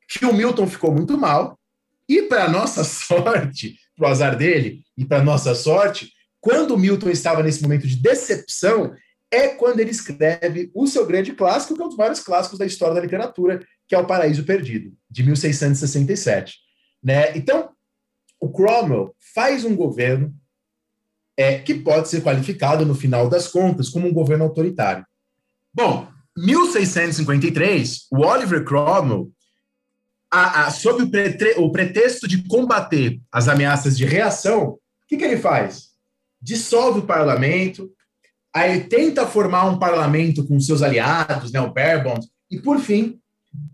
[SPEAKER 1] que o Milton ficou muito mal, e para nossa sorte, para o azar dele, e para nossa sorte, quando o Milton estava nesse momento de decepção, é quando ele escreve o seu grande clássico, que é um dos vários clássicos da história da literatura, que é O Paraíso Perdido, de 1667. Né? Então, o Cromwell faz um governo é, que pode ser qualificado, no final das contas, como um governo autoritário. Bom, 1653, o Oliver Cromwell, a, a, sob o, pretre, o, pretexto de combater as ameaças de reação, o que, que ele faz? Dissolve o parlamento, aí tenta formar um parlamento com seus aliados, né, o Bourbon, e, por fim,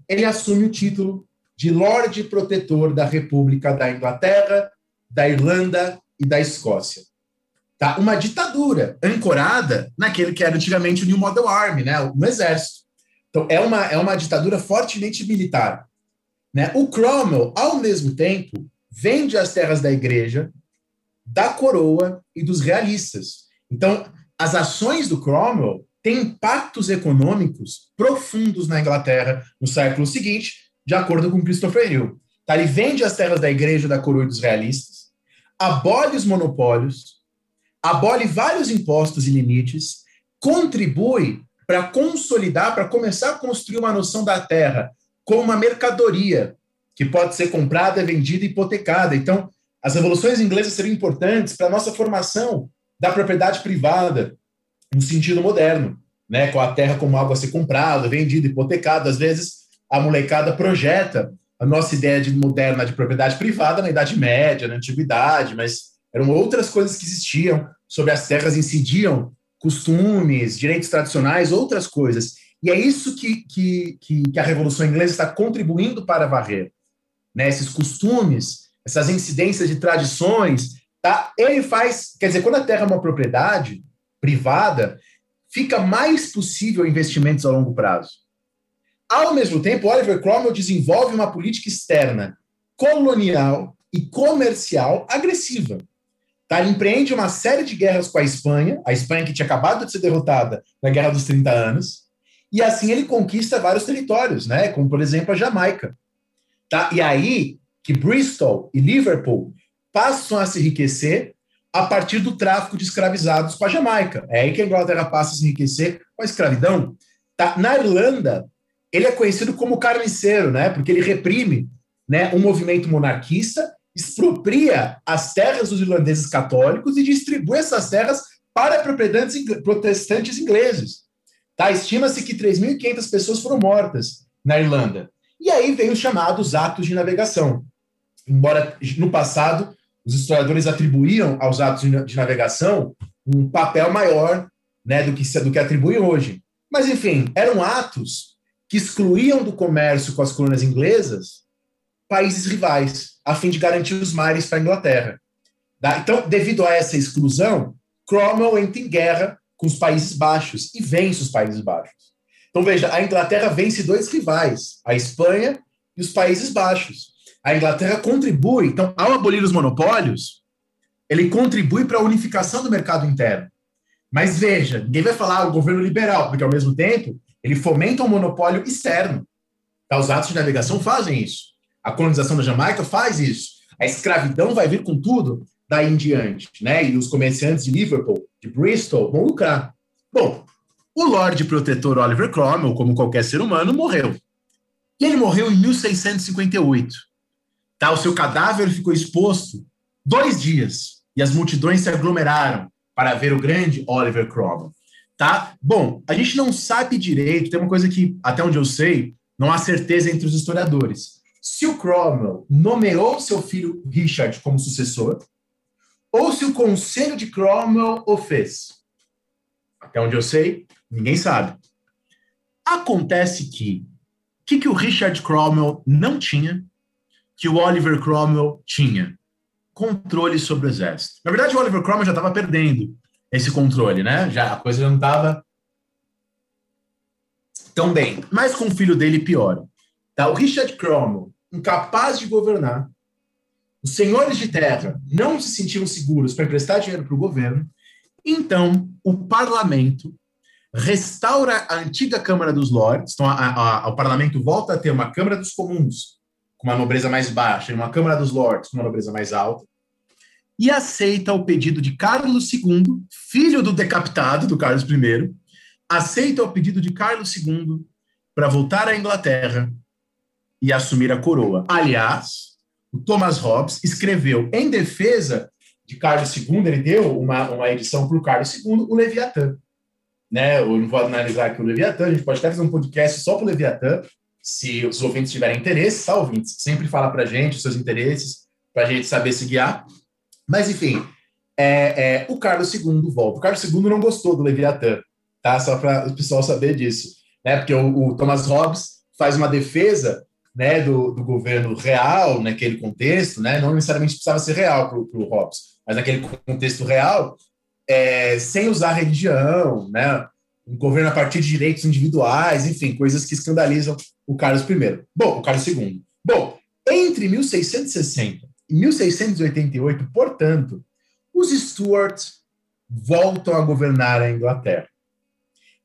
[SPEAKER 1] ele assume o título de Lorde Protetor da República da Inglaterra, da Irlanda e da Escócia. Tá? Uma ditadura ancorada naquele que era antigamente o New Model Army, né? no exército. Então, é uma, é uma ditadura fortemente militar. Né? O Cromwell, ao mesmo tempo, vende as terras da igreja, da coroa e dos realistas. Então, as ações do Cromwell têm impactos econômicos profundos na Inglaterra no século seguinte, de acordo com Christopher Hill. Tá? Ele vende as terras da igreja, da coroa dos realistas, abole os monopólios, abole vários impostos e limites, contribui para consolidar, para começar a construir uma noção da terra como uma mercadoria que pode ser comprada, vendida hipotecada. Então, as revoluções inglesas seriam importantes para a nossa formação da propriedade privada, no sentido moderno, né? com a terra como algo a ser comprado, vendido, hipotecado. Às vezes, a molecada projeta a nossa ideia de moderna de propriedade privada na Idade Média, na Antiguidade, mas eram outras coisas que existiam, sobre as terras incidiam costumes, direitos tradicionais, outras coisas. E é isso que, que, que, a Revolução Inglesa está contribuindo para varrer. Né? Esses costumes, essas incidências de tradições, tá? ele faz. Quer dizer, quando a terra é uma propriedade privada, fica mais possível investimentos a longo prazo. Ao mesmo tempo, Oliver Cromwell desenvolve uma política externa colonial e comercial agressiva. Tá? Ele empreende uma série de guerras com a Espanha, a Espanha que tinha acabado de ser derrotada na Guerra dos 30 Anos, e assim ele conquista vários territórios, né? como por exemplo a Jamaica. Tá? E aí que Bristol e Liverpool passam a se enriquecer a partir do tráfico de escravizados com a Jamaica. É aí que a Inglaterra passa a se enriquecer com a escravidão. Tá? Na Irlanda, ele é conhecido como carniceiro, né? porque ele reprime né, um movimento monarquista expropria as terras dos irlandeses católicos e distribui essas terras para protestantes ingleses. Tá? Estima-se que 3.500 pessoas foram mortas na Irlanda. E aí vem os chamados atos de navegação. Embora no passado os historiadores atribuíam aos atos de navegação um papel maior né, do, que, do que atribuem hoje. Mas, enfim, eram atos que excluíam do comércio com as colônias inglesas países rivais a fim de garantir os mares para a Inglaterra. Então, devido a essa exclusão, Cromwell entra em guerra com os Países Baixos e vence os Países Baixos. Então, veja, a Inglaterra vence dois rivais, a Espanha e os Países Baixos. A Inglaterra contribui, então, ao abolir os monopólios, ele contribui para a unificação do mercado interno. Mas veja, ninguém vai falar o governo liberal, porque ao mesmo tempo ele fomenta um monopólio externo. Tá? Os atos de navegação fazem isso. A colonização da Jamaica faz isso. A escravidão vai vir com tudo daí em diante, né? E os comerciantes de Liverpool, de Bristol, vão lucrar. Bom, o Lorde Protetor Oliver Cromwell, como qualquer ser humano, morreu. E ele morreu em 1658. Tá? O seu cadáver ficou exposto dois dias e as multidões se aglomeraram para ver o grande Oliver Cromwell. Tá? Bom, a gente não sabe direito, tem uma coisa que, até onde eu sei, não há certeza entre os historiadores se o Cromwell nomeou seu filho Richard como sucessor, ou se o conselho de Cromwell o fez. Até onde eu sei, ninguém sabe. Acontece que o que, que o Richard Cromwell não tinha, que o Oliver Cromwell tinha? controle sobre o exército. Na verdade, o Oliver Cromwell já estava perdendo esse controle, né? Já a coisa já não estava tão bem. Mas com o filho dele piora. Tá? O Richard Cromwell, incapaz de governar, os senhores de terra não se sentiam seguros para emprestar dinheiro para o governo, então o parlamento restaura a antiga Câmara dos Lords, então a, a, a, o parlamento volta a ter uma Câmara dos Comuns, com uma nobreza mais baixa, e uma Câmara dos Lords, com uma nobreza mais alta, e aceita o pedido de Carlos II, filho do decapitado do Carlos I, aceita o pedido de Carlos II para voltar à Inglaterra e assumir a coroa. Aliás, o Thomas Hobbes escreveu em defesa de Carlos II, ele deu uma, uma edição para o Carlos II, o Leviatã. Né? Eu não vou analisar aqui o Leviatã, a gente pode até fazer um podcast só para o Leviatã, se os ouvintes tiverem interesse, tá, ouvintes? Sempre fala para gente os seus interesses, para a gente saber se guiar. Mas, enfim, é, é, o Carlos II volta. O Carlos II não gostou do Leviatã, tá? Só para o pessoal saber disso. Né? Porque o, o Thomas Hobbes faz uma defesa né, do, do, governo real naquele contexto, né, não necessariamente precisava ser real para o Hobbes, mas naquele contexto real, é, sem usar religião, né, um governo a partir de direitos individuais, enfim, coisas que escandalizam o Carlos I. Bom, o Carlos II. Bom, entre 1660 e 1688, portanto, os Stuarts voltam a governar a Inglaterra.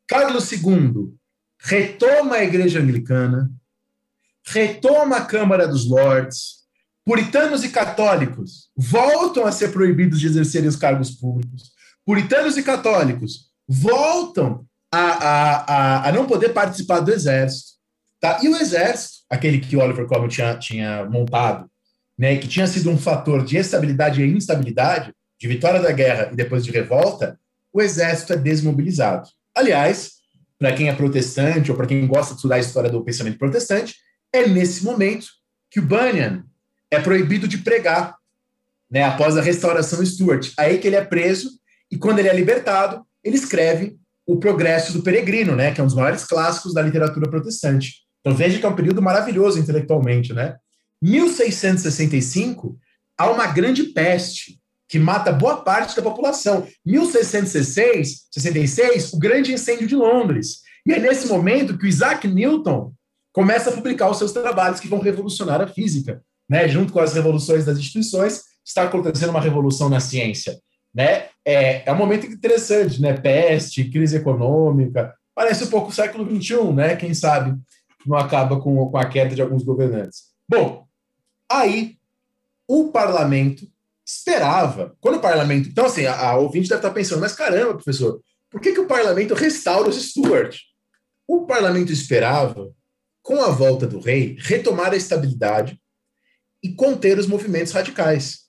[SPEAKER 1] Carlos II retoma a Igreja Anglicana, retoma a Câmara dos Lords, puritanos e católicos voltam a ser proibidos de exercerem os cargos públicos, puritanos e católicos voltam a, a, a, a não poder participar do exército. Tá? E o exército, aquele que Oliver Cromwell tinha, tinha montado, né, que tinha sido um fator de estabilidade e instabilidade, de vitória da guerra e depois de revolta, o exército é desmobilizado. Aliás, para quem é protestante ou para quem gosta de estudar a história do pensamento protestante, é nesse momento que o Bunyan é proibido de pregar, né, após a restauração Stuart. Aí que ele é preso e quando ele é libertado, ele escreve o Progresso do Peregrino, né, que é um dos maiores clássicos da literatura protestante. Então veja que é um período maravilhoso intelectualmente, né? 1665 há uma grande peste que mata boa parte da população. 1666, 66, o grande incêndio de Londres. E é nesse momento que o Isaac Newton começa a publicar os seus trabalhos que vão revolucionar a física, né? Junto com as revoluções das instituições, está acontecendo uma revolução na ciência, né? É, é um momento interessante, né? Peste, crise econômica, parece um pouco o século XXI, né? Quem sabe não acaba com, com a queda de alguns governantes. Bom, aí o parlamento esperava, quando o parlamento. Então, assim, a, a ouvinte deve estar pensando, mas caramba, professor, por que, que o parlamento restaura os Stuart? O parlamento esperava com a volta do rei, retomar a estabilidade e conter os movimentos radicais.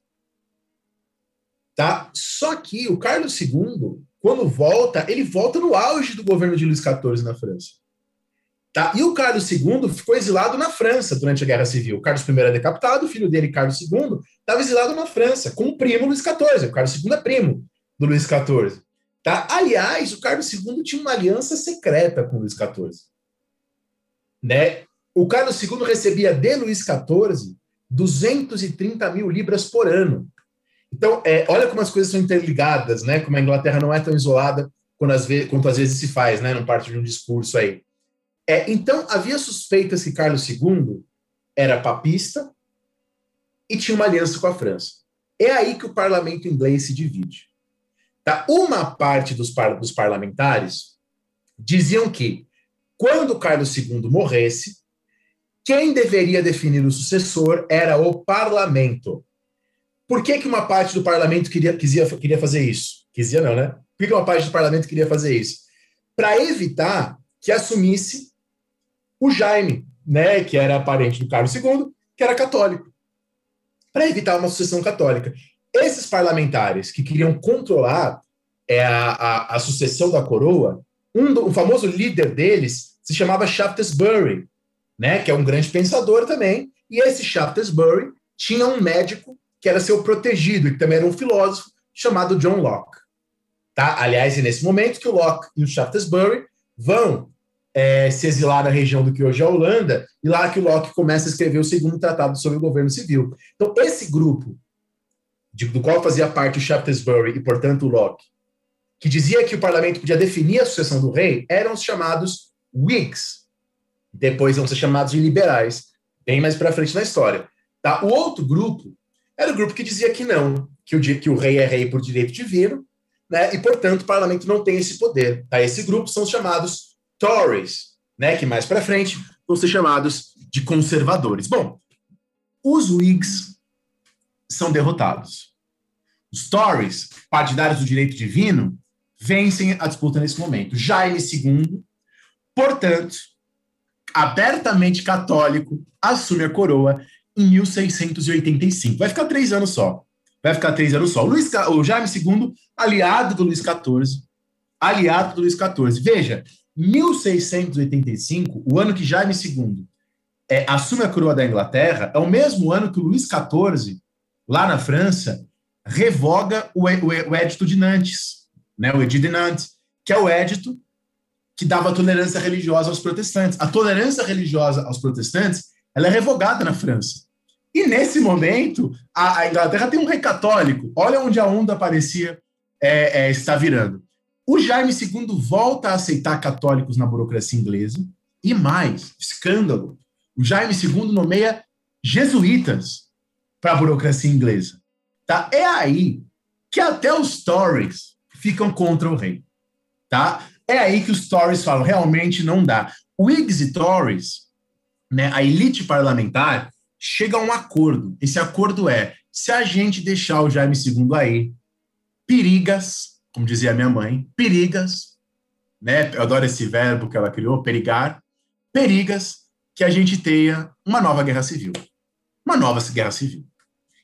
[SPEAKER 1] Tá? Só que o Carlos II, quando volta, ele volta no auge do governo de Luís XIV na França. Tá? E o Carlos II ficou exilado na França durante a Guerra Civil. O Carlos I era decapitado, o filho dele, Carlos II, estava exilado na França, com o primo Luís XIV. O Carlos II é primo do Luís XIV. Tá? Aliás, o Carlos II tinha uma aliança secreta com o Luís XIV. Né? O Carlos II recebia de Luís XIV 230 mil libras por ano. Então, é, olha como as coisas são interligadas, né? Como a Inglaterra não é tão isolada quanto às vezes, quanto às vezes se faz, né? Não parte de um discurso aí. É, então, havia suspeitas que Carlos II era papista e tinha uma aliança com a França. É aí que o parlamento inglês se divide. Tá? Uma parte dos, par dos parlamentares diziam que quando Carlos II morresse, quem deveria definir o sucessor era o parlamento. Por que, que uma parte do parlamento queria, quisia, queria fazer isso? Quisia não, né? Por que, que uma parte do parlamento queria fazer isso? Para evitar que assumisse o Jaime, né, que era parente do Carlos II, que era católico. Para evitar uma sucessão católica. Esses parlamentares que queriam controlar é, a, a, a sucessão da coroa um, do, o famoso líder deles se chamava Shaftesbury, né, que é um grande pensador também, e esse Shaftesbury tinha um médico que era seu protegido, e que também era um filósofo, chamado John Locke. Tá? Aliás, é nesse momento que o Locke e o Shaftesbury vão é, se exilar na região do que hoje é a Holanda, e lá que o Locke começa a escrever o segundo tratado sobre o governo civil. Então, esse grupo de, do qual fazia parte o Shaftesbury e, portanto, o Locke, que dizia que o parlamento podia definir a sucessão do rei, eram os chamados Whigs. Depois vão ser chamados de liberais, bem mais para frente na história. Tá? O outro grupo era o grupo que dizia que não, que o, que o rei é rei por direito divino, né? e, portanto, o parlamento não tem esse poder. Tá? Esse grupo são os chamados Tories, né? que mais para frente vão ser chamados de conservadores. Bom, os Whigs são derrotados. Os Tories, partidários do direito divino, vencem a disputa nesse momento. Jaime II, portanto, abertamente católico, assume a coroa em 1685. Vai ficar três anos só. Vai ficar três anos só. O, Luiz, o Jaime II, aliado do Luís XIV, aliado do Luís XIV. Veja, 1685, o ano que Jaime II é, assume a coroa da Inglaterra, é o mesmo ano que o Luís XIV, lá na França, revoga o, o, o Edito de Nantes, né, o Edito de Nantes, que é o edito que dava tolerância religiosa aos protestantes. A tolerância religiosa aos protestantes ela é revogada na França. E nesse momento, a, a Inglaterra tem um rei católico. Olha onde a onda parecia é, é, estar virando. O Jaime II volta a aceitar católicos na burocracia inglesa. E mais, escândalo, o Jaime II nomeia jesuítas para a burocracia inglesa. Tá? É aí que até os Tories ficam contra o rei. Tá? É aí que os Tories falam, realmente não dá. Whigs e Tories, né, a elite parlamentar, chega a um acordo. Esse acordo é, se a gente deixar o Jaime II aí, perigas, como dizia minha mãe, perigas, né, eu adoro esse verbo que ela criou, perigar, perigas, que a gente tenha uma nova guerra civil. Uma nova guerra civil.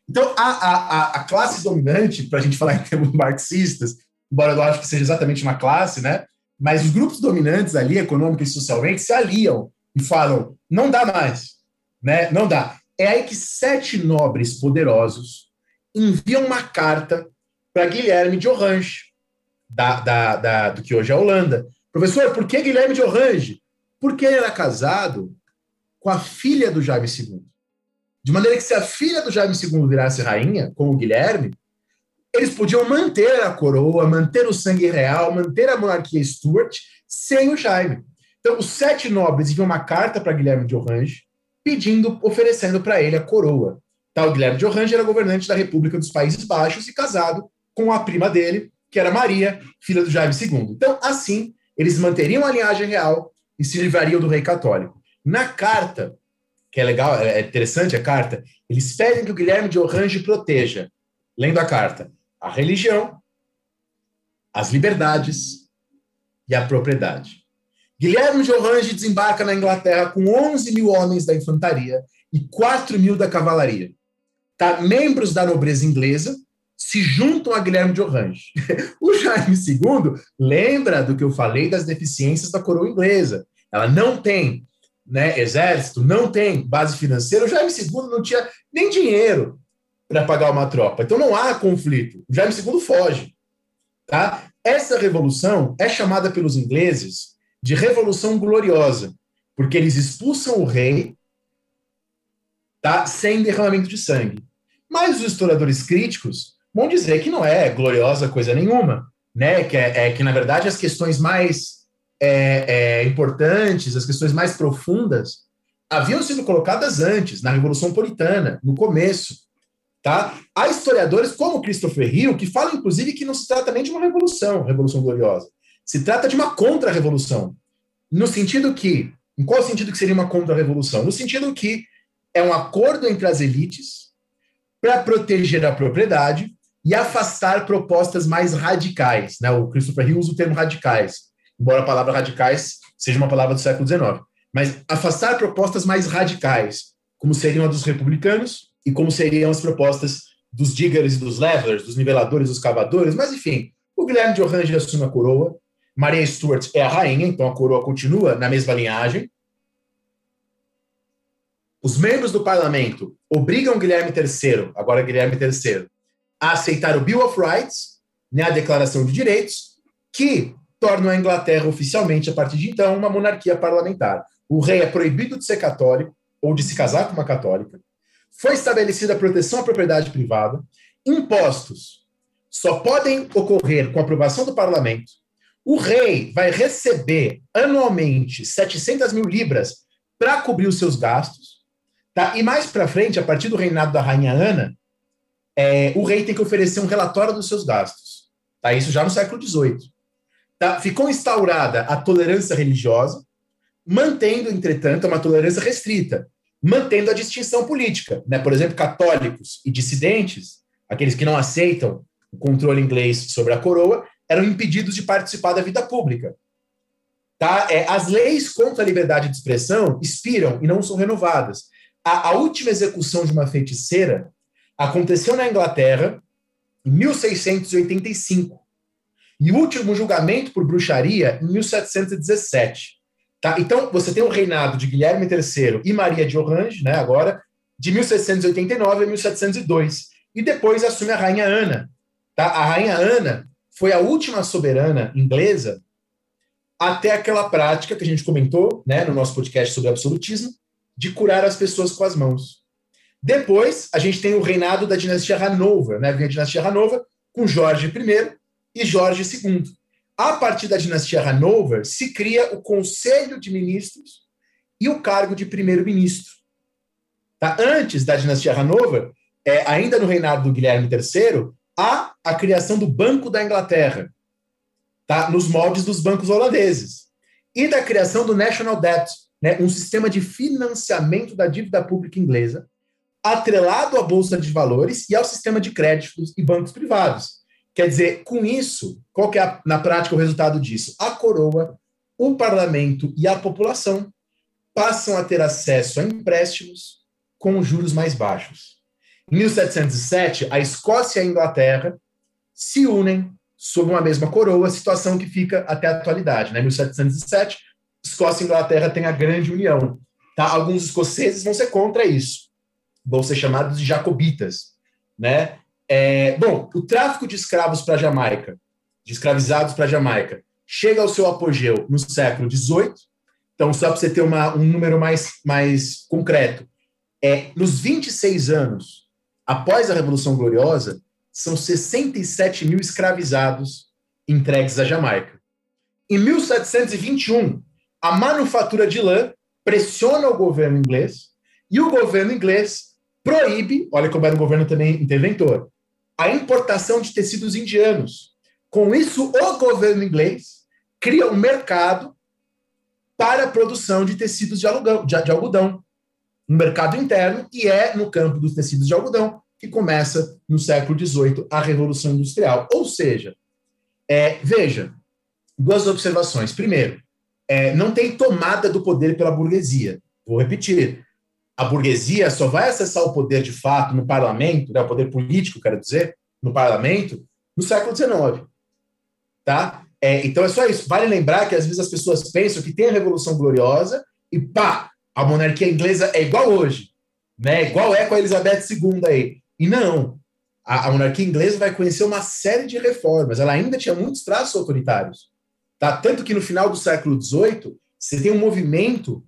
[SPEAKER 1] Então, a, a, a classe dominante, para a gente falar em termos marxistas, embora eu acho que seja exatamente uma classe, né? Mas os grupos dominantes ali, econômica e socialmente, se aliam e falam: não dá mais, né? Não dá. É aí que sete nobres poderosos enviam uma carta para Guilherme de Orange, da, da, da, do que hoje é a Holanda. Professor, por que Guilherme de Orange? Porque ele era casado com a filha do Jaime II. De maneira que se a filha do Jaime II virasse rainha, como Guilherme, eles podiam manter a coroa, manter o sangue real, manter a monarquia Stuart sem o Jaime. Então, os sete nobres enviam uma carta para Guilherme de Orange, pedindo, oferecendo para ele a coroa. Tá, o Guilherme de Orange era governante da República dos Países Baixos e casado com a prima dele, que era Maria, filha do Jaime II. Então, assim, eles manteriam a linhagem real e se livrariam do rei católico. Na carta, que é legal, é interessante a carta, eles pedem que o Guilherme de Orange proteja, lendo a carta, a religião, as liberdades e a propriedade. Guilherme de Orange desembarca na Inglaterra com 11 mil homens da infantaria e 4 mil da cavalaria. Tá? Membros da nobreza inglesa se juntam a Guilherme de Orange. o Jaime II lembra do que eu falei das deficiências da coroa inglesa. Ela não tem né, exército, não tem base financeira. O Jaime II não tinha nem dinheiro para pagar uma tropa. Então não há conflito. O Jaime II foge. Tá? Essa revolução é chamada pelos ingleses de revolução gloriosa, porque eles expulsam o rei tá, sem derramamento de sangue. Mas os historiadores críticos vão dizer que não é gloriosa coisa nenhuma, né? Que é, é que na verdade as questões mais é, é, importantes, as questões mais profundas, haviam sido colocadas antes, na Revolução Puritana, no começo. Tá? Há historiadores como Christopher Hill que falam, inclusive, que não se trata nem de uma revolução, revolução gloriosa. Se trata de uma contra-revolução. No sentido que. Em qual sentido que seria uma contra-revolução? No sentido que é um acordo entre as elites para proteger a propriedade e afastar propostas mais radicais. Né? O Christopher Hill usa o termo radicais, embora a palavra radicais seja uma palavra do século XIX. Mas afastar propostas mais radicais, como seriam a dos republicanos e como seriam as propostas dos diggers e dos levelers, dos niveladores, dos cavadores, mas enfim, o Guilherme de Orange assume a coroa, Maria Stuart é a rainha, então a coroa continua na mesma linhagem. Os membros do parlamento obrigam Guilherme III, agora Guilherme III, a aceitar o Bill of Rights, né, a Declaração de Direitos, que torna a Inglaterra oficialmente, a partir de então, uma monarquia parlamentar. O rei é proibido de ser católico ou de se casar com uma católica. Foi estabelecida a proteção à propriedade privada impostos só podem ocorrer com aprovação do parlamento. O rei vai receber anualmente 700 mil libras para cobrir os seus gastos. Tá? E mais para frente, a partir do reinado da rainha Ana, é, o rei tem que oferecer um relatório dos seus gastos. Tá? Isso já no século XVIII. Tá? Ficou instaurada a tolerância religiosa, mantendo, entretanto, uma tolerância restrita, mantendo a distinção política. Né? Por exemplo, católicos e dissidentes, aqueles que não aceitam o controle inglês sobre a coroa, eram impedidos de participar da vida pública. Tá? É, as leis contra a liberdade de expressão expiram e não são renovadas. A, a última execução de uma feiticeira aconteceu na Inglaterra em 1685 e o último julgamento por bruxaria em 1717. Tá? Então, você tem o reinado de Guilherme III e Maria de Orange, né, agora, de 1789 a 1702. E depois assume a Rainha Ana. Tá? A Rainha Ana foi a última soberana inglesa até aquela prática que a gente comentou né, no nosso podcast sobre absolutismo, de curar as pessoas com as mãos. Depois, a gente tem o reinado da dinastia Hanover, né? A dinastia Hanover com Jorge I e Jorge II. A partir da dinastia Hanover, se cria o Conselho de Ministros e o cargo de primeiro-ministro. Tá? Antes da dinastia Hanover, é, ainda no reinado do Guilherme III, há a criação do Banco da Inglaterra, tá? nos moldes dos bancos holandeses, e da criação do National Debt, né? um sistema de financiamento da dívida pública inglesa, atrelado à Bolsa de Valores e ao sistema de créditos e bancos privados. Quer dizer, com isso, qual que é, na prática, o resultado disso? A coroa, o parlamento e a população passam a ter acesso a empréstimos com juros mais baixos. Em 1707, a Escócia e a Inglaterra se unem sob uma mesma coroa, situação que fica até a atualidade. Né? Em 1707, Escócia e Inglaterra têm a grande união. Tá? Alguns escoceses vão ser contra isso, vão ser chamados de jacobitas. Né? É, bom, o tráfico de escravos para Jamaica, de escravizados para Jamaica, chega ao seu apogeu no século XVIII. Então, só para você ter uma, um número mais, mais concreto, é, nos 26 anos após a Revolução Gloriosa, são 67 mil escravizados entregues à Jamaica. Em 1721, a manufatura de lã pressiona o governo inglês e o governo inglês proíbe, olha como era um governo também interventor, a importação de tecidos indianos. Com isso, o governo inglês cria um mercado para a produção de tecidos de, alugão, de, de algodão, um mercado interno, e é no campo dos tecidos de algodão que começa no século XVIII a Revolução Industrial. Ou seja, é, veja, duas observações. Primeiro, é, não tem tomada do poder pela burguesia. Vou repetir. A burguesia só vai acessar o poder de fato no parlamento, né, o poder político, quero dizer, no parlamento, no século XIX. Tá? É, então é só isso. Vale lembrar que às vezes as pessoas pensam que tem a Revolução Gloriosa e pá, a monarquia inglesa é igual hoje. Né? Igual é com a Elizabeth II aí. E não. A, a, monarquia inglesa vai conhecer uma série de reformas. Ela ainda tinha muitos traços autoritários. Tá? Tanto que no final do século XVIII, você tem um movimento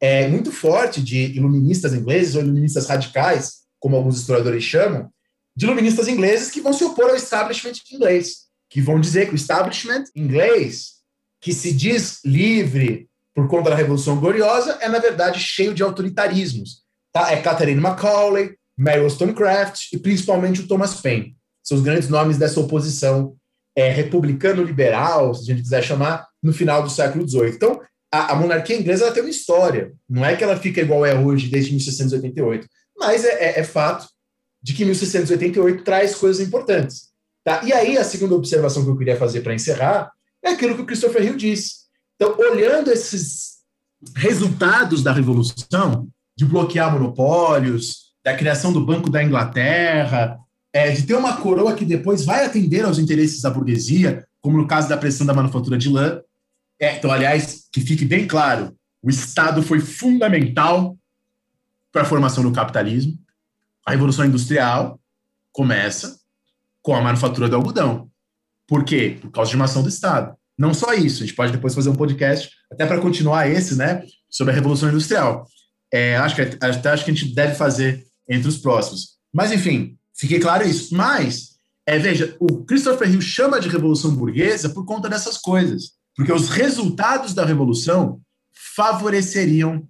[SPEAKER 1] é, muito forte de iluministas ingleses, ou iluministas radicais, como alguns historiadores chamam, de iluministas ingleses que vão se opor ao establishment inglês, que vão dizer que o establishment inglês, que se diz livre por conta da Revolução Gloriosa, é, na verdade, cheio de autoritarismos. Tá? É Catherine Macaulay, Mary Wollstonecraft e principalmente o Thomas Paine. São os grandes nomes dessa oposição é, republicano-liberal, se a gente quiser chamar, no final do século XVIII. Então, a, a monarquia inglesa tem uma história. Não é que ela fica igual é hoje, desde 1688. Mas é, é, é fato de que 1688 traz coisas importantes. Tá? E aí, a segunda observação que eu queria fazer para encerrar é aquilo que o Christopher Hill disse. Então, olhando esses resultados da Revolução, de bloquear monopólios, da criação do Banco da Inglaterra, é, de ter uma coroa que depois vai atender aos interesses da burguesia, como no caso da pressão da manufatura de lã. É, então, aliás, que fique bem claro, o Estado foi fundamental para a formação do capitalismo. A Revolução Industrial começa com a manufatura do algodão. Por quê? Por causa de uma ação do Estado. Não só isso, a gente pode depois fazer um podcast, até para continuar esse, né, sobre a Revolução Industrial. É, acho, que, até acho que a gente deve fazer entre os próximos. Mas, enfim, Fique claro isso. Mas, é, veja, o Christopher Hill chama de revolução burguesa por conta dessas coisas. Porque os resultados da revolução favoreceriam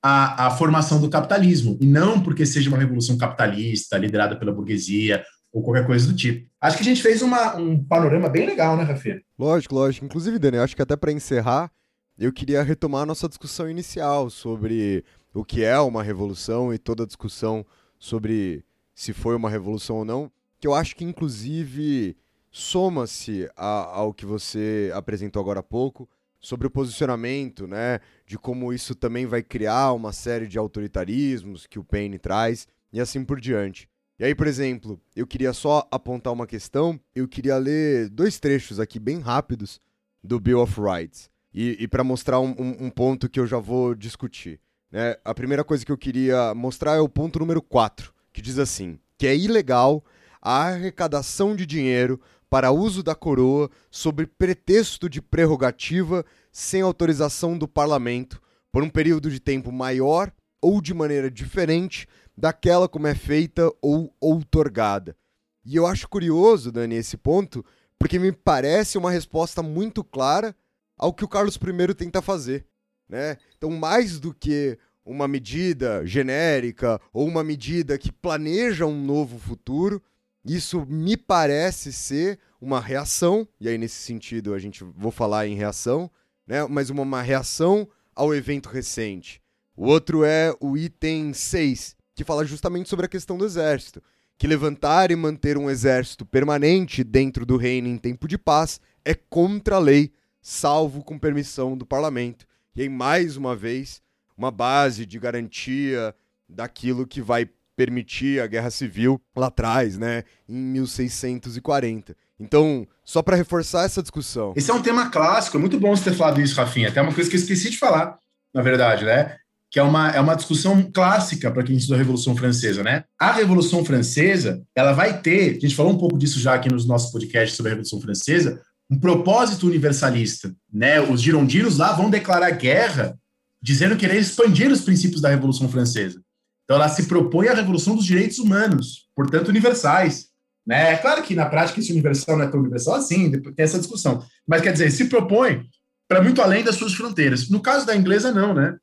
[SPEAKER 1] a, a, formação do capitalismo, e não porque seja uma revolução capitalista liderada pela burguesia ou qualquer coisa do tipo. Acho que a gente fez uma, um panorama bem legal, né, Rafael?
[SPEAKER 2] Lógico, lógico. Inclusive, Daniel, acho que até para encerrar, eu queria retomar a nossa discussão inicial sobre o que é uma revolução e toda a discussão sobre se foi uma revolução ou não, que eu acho que inclusive soma-se ao que você apresentou agora há pouco sobre o posicionamento, né, de como isso também vai criar uma série de autoritarismos que o Paine traz e assim por diante. E aí, por exemplo, eu queria só apontar uma questão, eu queria ler dois trechos aqui bem rápidos do Bill of Rights. E, e para mostrar um, um, um, ponto que eu já vou discutir. Né? A primeira coisa que eu queria mostrar é o ponto número 4, que diz assim: que é ilegal a arrecadação de dinheiro para uso da coroa sob pretexto de prerrogativa sem autorização do parlamento por um período de tempo maior ou de maneira diferente daquela como é feita ou outorgada. E eu acho curioso, Dani, esse ponto, porque me parece uma resposta muito clara ao que o Carlos I tenta fazer. Né? Então, mais do que uma medida genérica ou uma medida que planeja um novo futuro, isso me parece ser uma reação, e aí nesse sentido a gente vou falar em reação, né? mas uma, uma reação ao evento recente. O outro é o item 6, que fala justamente sobre a questão do exército, que levantar e manter um exército permanente dentro do reino em tempo de paz é contra a lei salvo com permissão do parlamento. E aí, mais uma vez, uma base de garantia daquilo que vai permitir a guerra civil lá atrás, né, em 1640. Então, só para reforçar essa discussão.
[SPEAKER 1] Esse é um tema clássico, é muito bom você ter falado isso, Rafinha. Até uma coisa que eu esqueci de falar, na verdade, né? Que é uma, é uma discussão clássica para quem estuda a Revolução Francesa, né? A Revolução Francesa, ela vai ter, a gente falou um pouco disso já aqui nos nossos podcasts sobre a Revolução Francesa, um propósito universalista. Né? Os girondinos lá vão declarar guerra dizendo que querer expandir os princípios da Revolução Francesa. Então ela se propõe à revolução dos direitos humanos, portanto universais. Né? É claro que na prática esse universal não é tão universal assim, tem essa discussão. Mas quer dizer, se propõe para muito além das suas fronteiras. No caso da inglesa, não, né?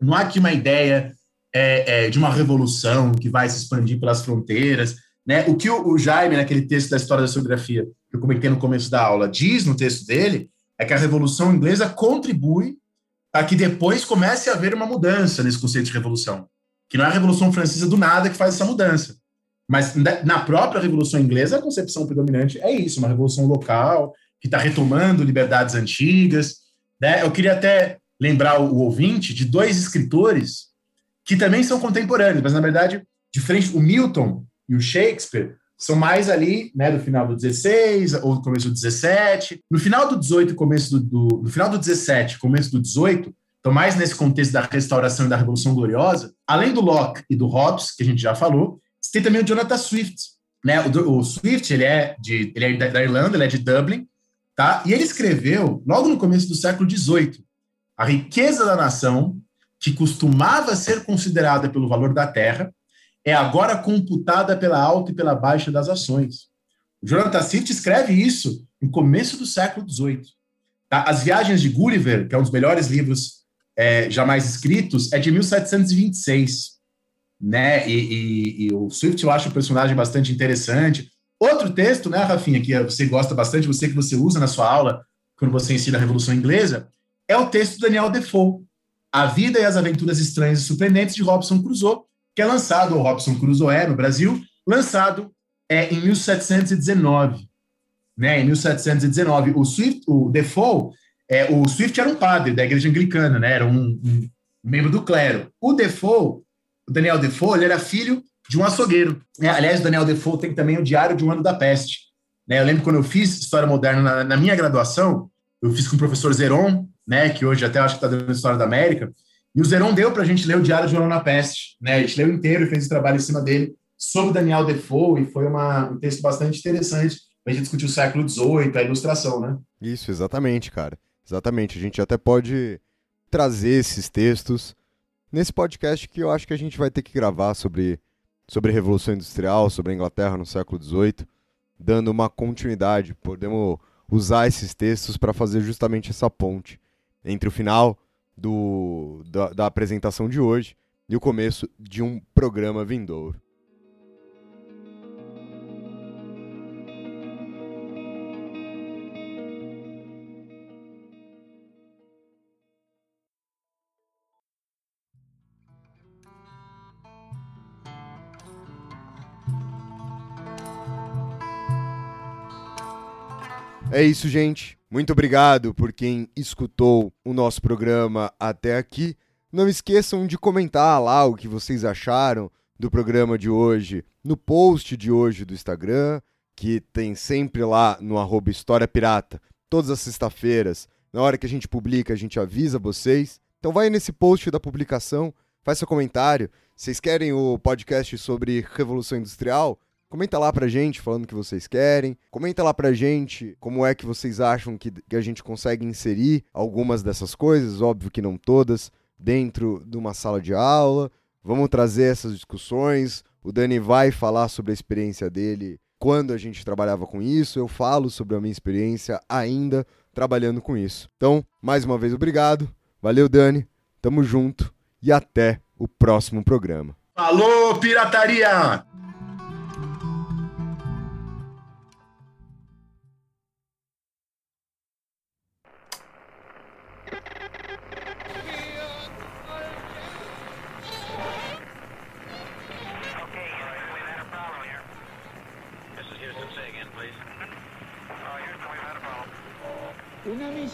[SPEAKER 1] Não há aqui uma ideia é, é, de uma revolução que vai se expandir pelas fronteiras. Né? O que o, o Jaime, naquele texto da história da geografia, que eu comentei no começo da aula, diz no texto dele, é que a Revolução Inglesa contribui para que depois comece a haver uma mudança nesse conceito de revolução. Que não é a Revolução Francesa do nada que faz essa mudança. Mas na própria Revolução Inglesa, a concepção predominante é isso, uma revolução local, que está retomando liberdades antigas. Né? Eu queria até lembrar o, ouvinte de dois escritores que também são contemporâneos, mas na verdade, de frente, o Milton e o Shakespeare são mais ali, né, do final do 16 ou do começo do 17. No final do 18 começo do, do, no final do 17, começo do 18, então mais nesse contexto da restauração e da Revolução Gloriosa, além do Locke e do Hobbes, que a gente já falou, você tem também o Jonathan Swift, né? O, o Swift, ele é de ele é da Irlanda, ele é de Dublin, tá? E ele escreveu logo no começo do século 18, a riqueza da nação que costumava ser considerada pelo valor da terra é agora computada pela alta e pela baixa das ações. O Jonathan Swift escreve isso no começo do século XVIII. Tá? As Viagens de Gulliver, que é um dos melhores livros é, jamais escritos, é de 1726. Né? E, e, e, o Swift eu acho um personagem bastante interessante. Outro texto, né, Rafinha, que você gosta bastante, você que você usa na sua aula, quando você ensina a Revolução Inglesa, é o texto do Daniel Defoe, A Vida e as Aventuras Estranhas e Surpreendentes de Robson Crusoe, que é lançado, o Robson Crusoe no Brasil, lançado é, em 1719. Né, em 1719, o Swift, o Defoe, é, o Swift era um padre da igreja anglicana, né, era um, um membro do clero. O Defoe, o Daniel Defoe, ele era filho de um açougueiro. É, aliás, o Daniel Defoe tem também o Diário de um Ano da Peste. Né, eu lembro quando eu fiz História Moderna na, na minha graduação, eu fiz com o professor Zeron, né, que hoje até acho que está dando História da América, e o Zeron deu para a gente ler o Diário de João na Peste, né? A gente leu inteiro e fez o trabalho em cima dele sobre Daniel Defoe, e foi uma, um texto bastante interessante a gente discutir o século XVIII, a ilustração, né?
[SPEAKER 2] Isso, exatamente, cara. Exatamente. A gente até pode trazer esses textos nesse podcast que eu acho que a gente vai ter que gravar sobre, sobre a Revolução Industrial, sobre a Inglaterra no século XVIII, dando uma continuidade. Podemos usar esses textos para fazer justamente essa ponte entre o final do, da, da apresentação de hoje e o começo de um programa vindouro. É isso, gente. Muito obrigado por quem escutou o nosso programa até aqui. Não esqueçam de comentar lá o que vocês acharam do programa de hoje no post de hoje do Instagram, que tem sempre lá no arroba História Pirata, todas as sextas-feiras. Na hora que a gente publica, a gente avisa vocês. Então vai nesse post da publicação, faz seu comentário. Vocês querem o podcast sobre Revolução Industrial? Comenta lá pra gente falando o que vocês querem. Comenta lá pra gente como é que vocês acham que, que a gente consegue inserir algumas dessas coisas, óbvio que não todas, dentro de uma sala de aula. Vamos trazer essas discussões. O Dani vai falar sobre a experiência dele quando a gente trabalhava com isso. Eu falo sobre a minha experiência ainda trabalhando com isso. Então, mais uma vez, obrigado. Valeu, Dani. Tamo junto e até o próximo programa.
[SPEAKER 1] Alô, pirataria!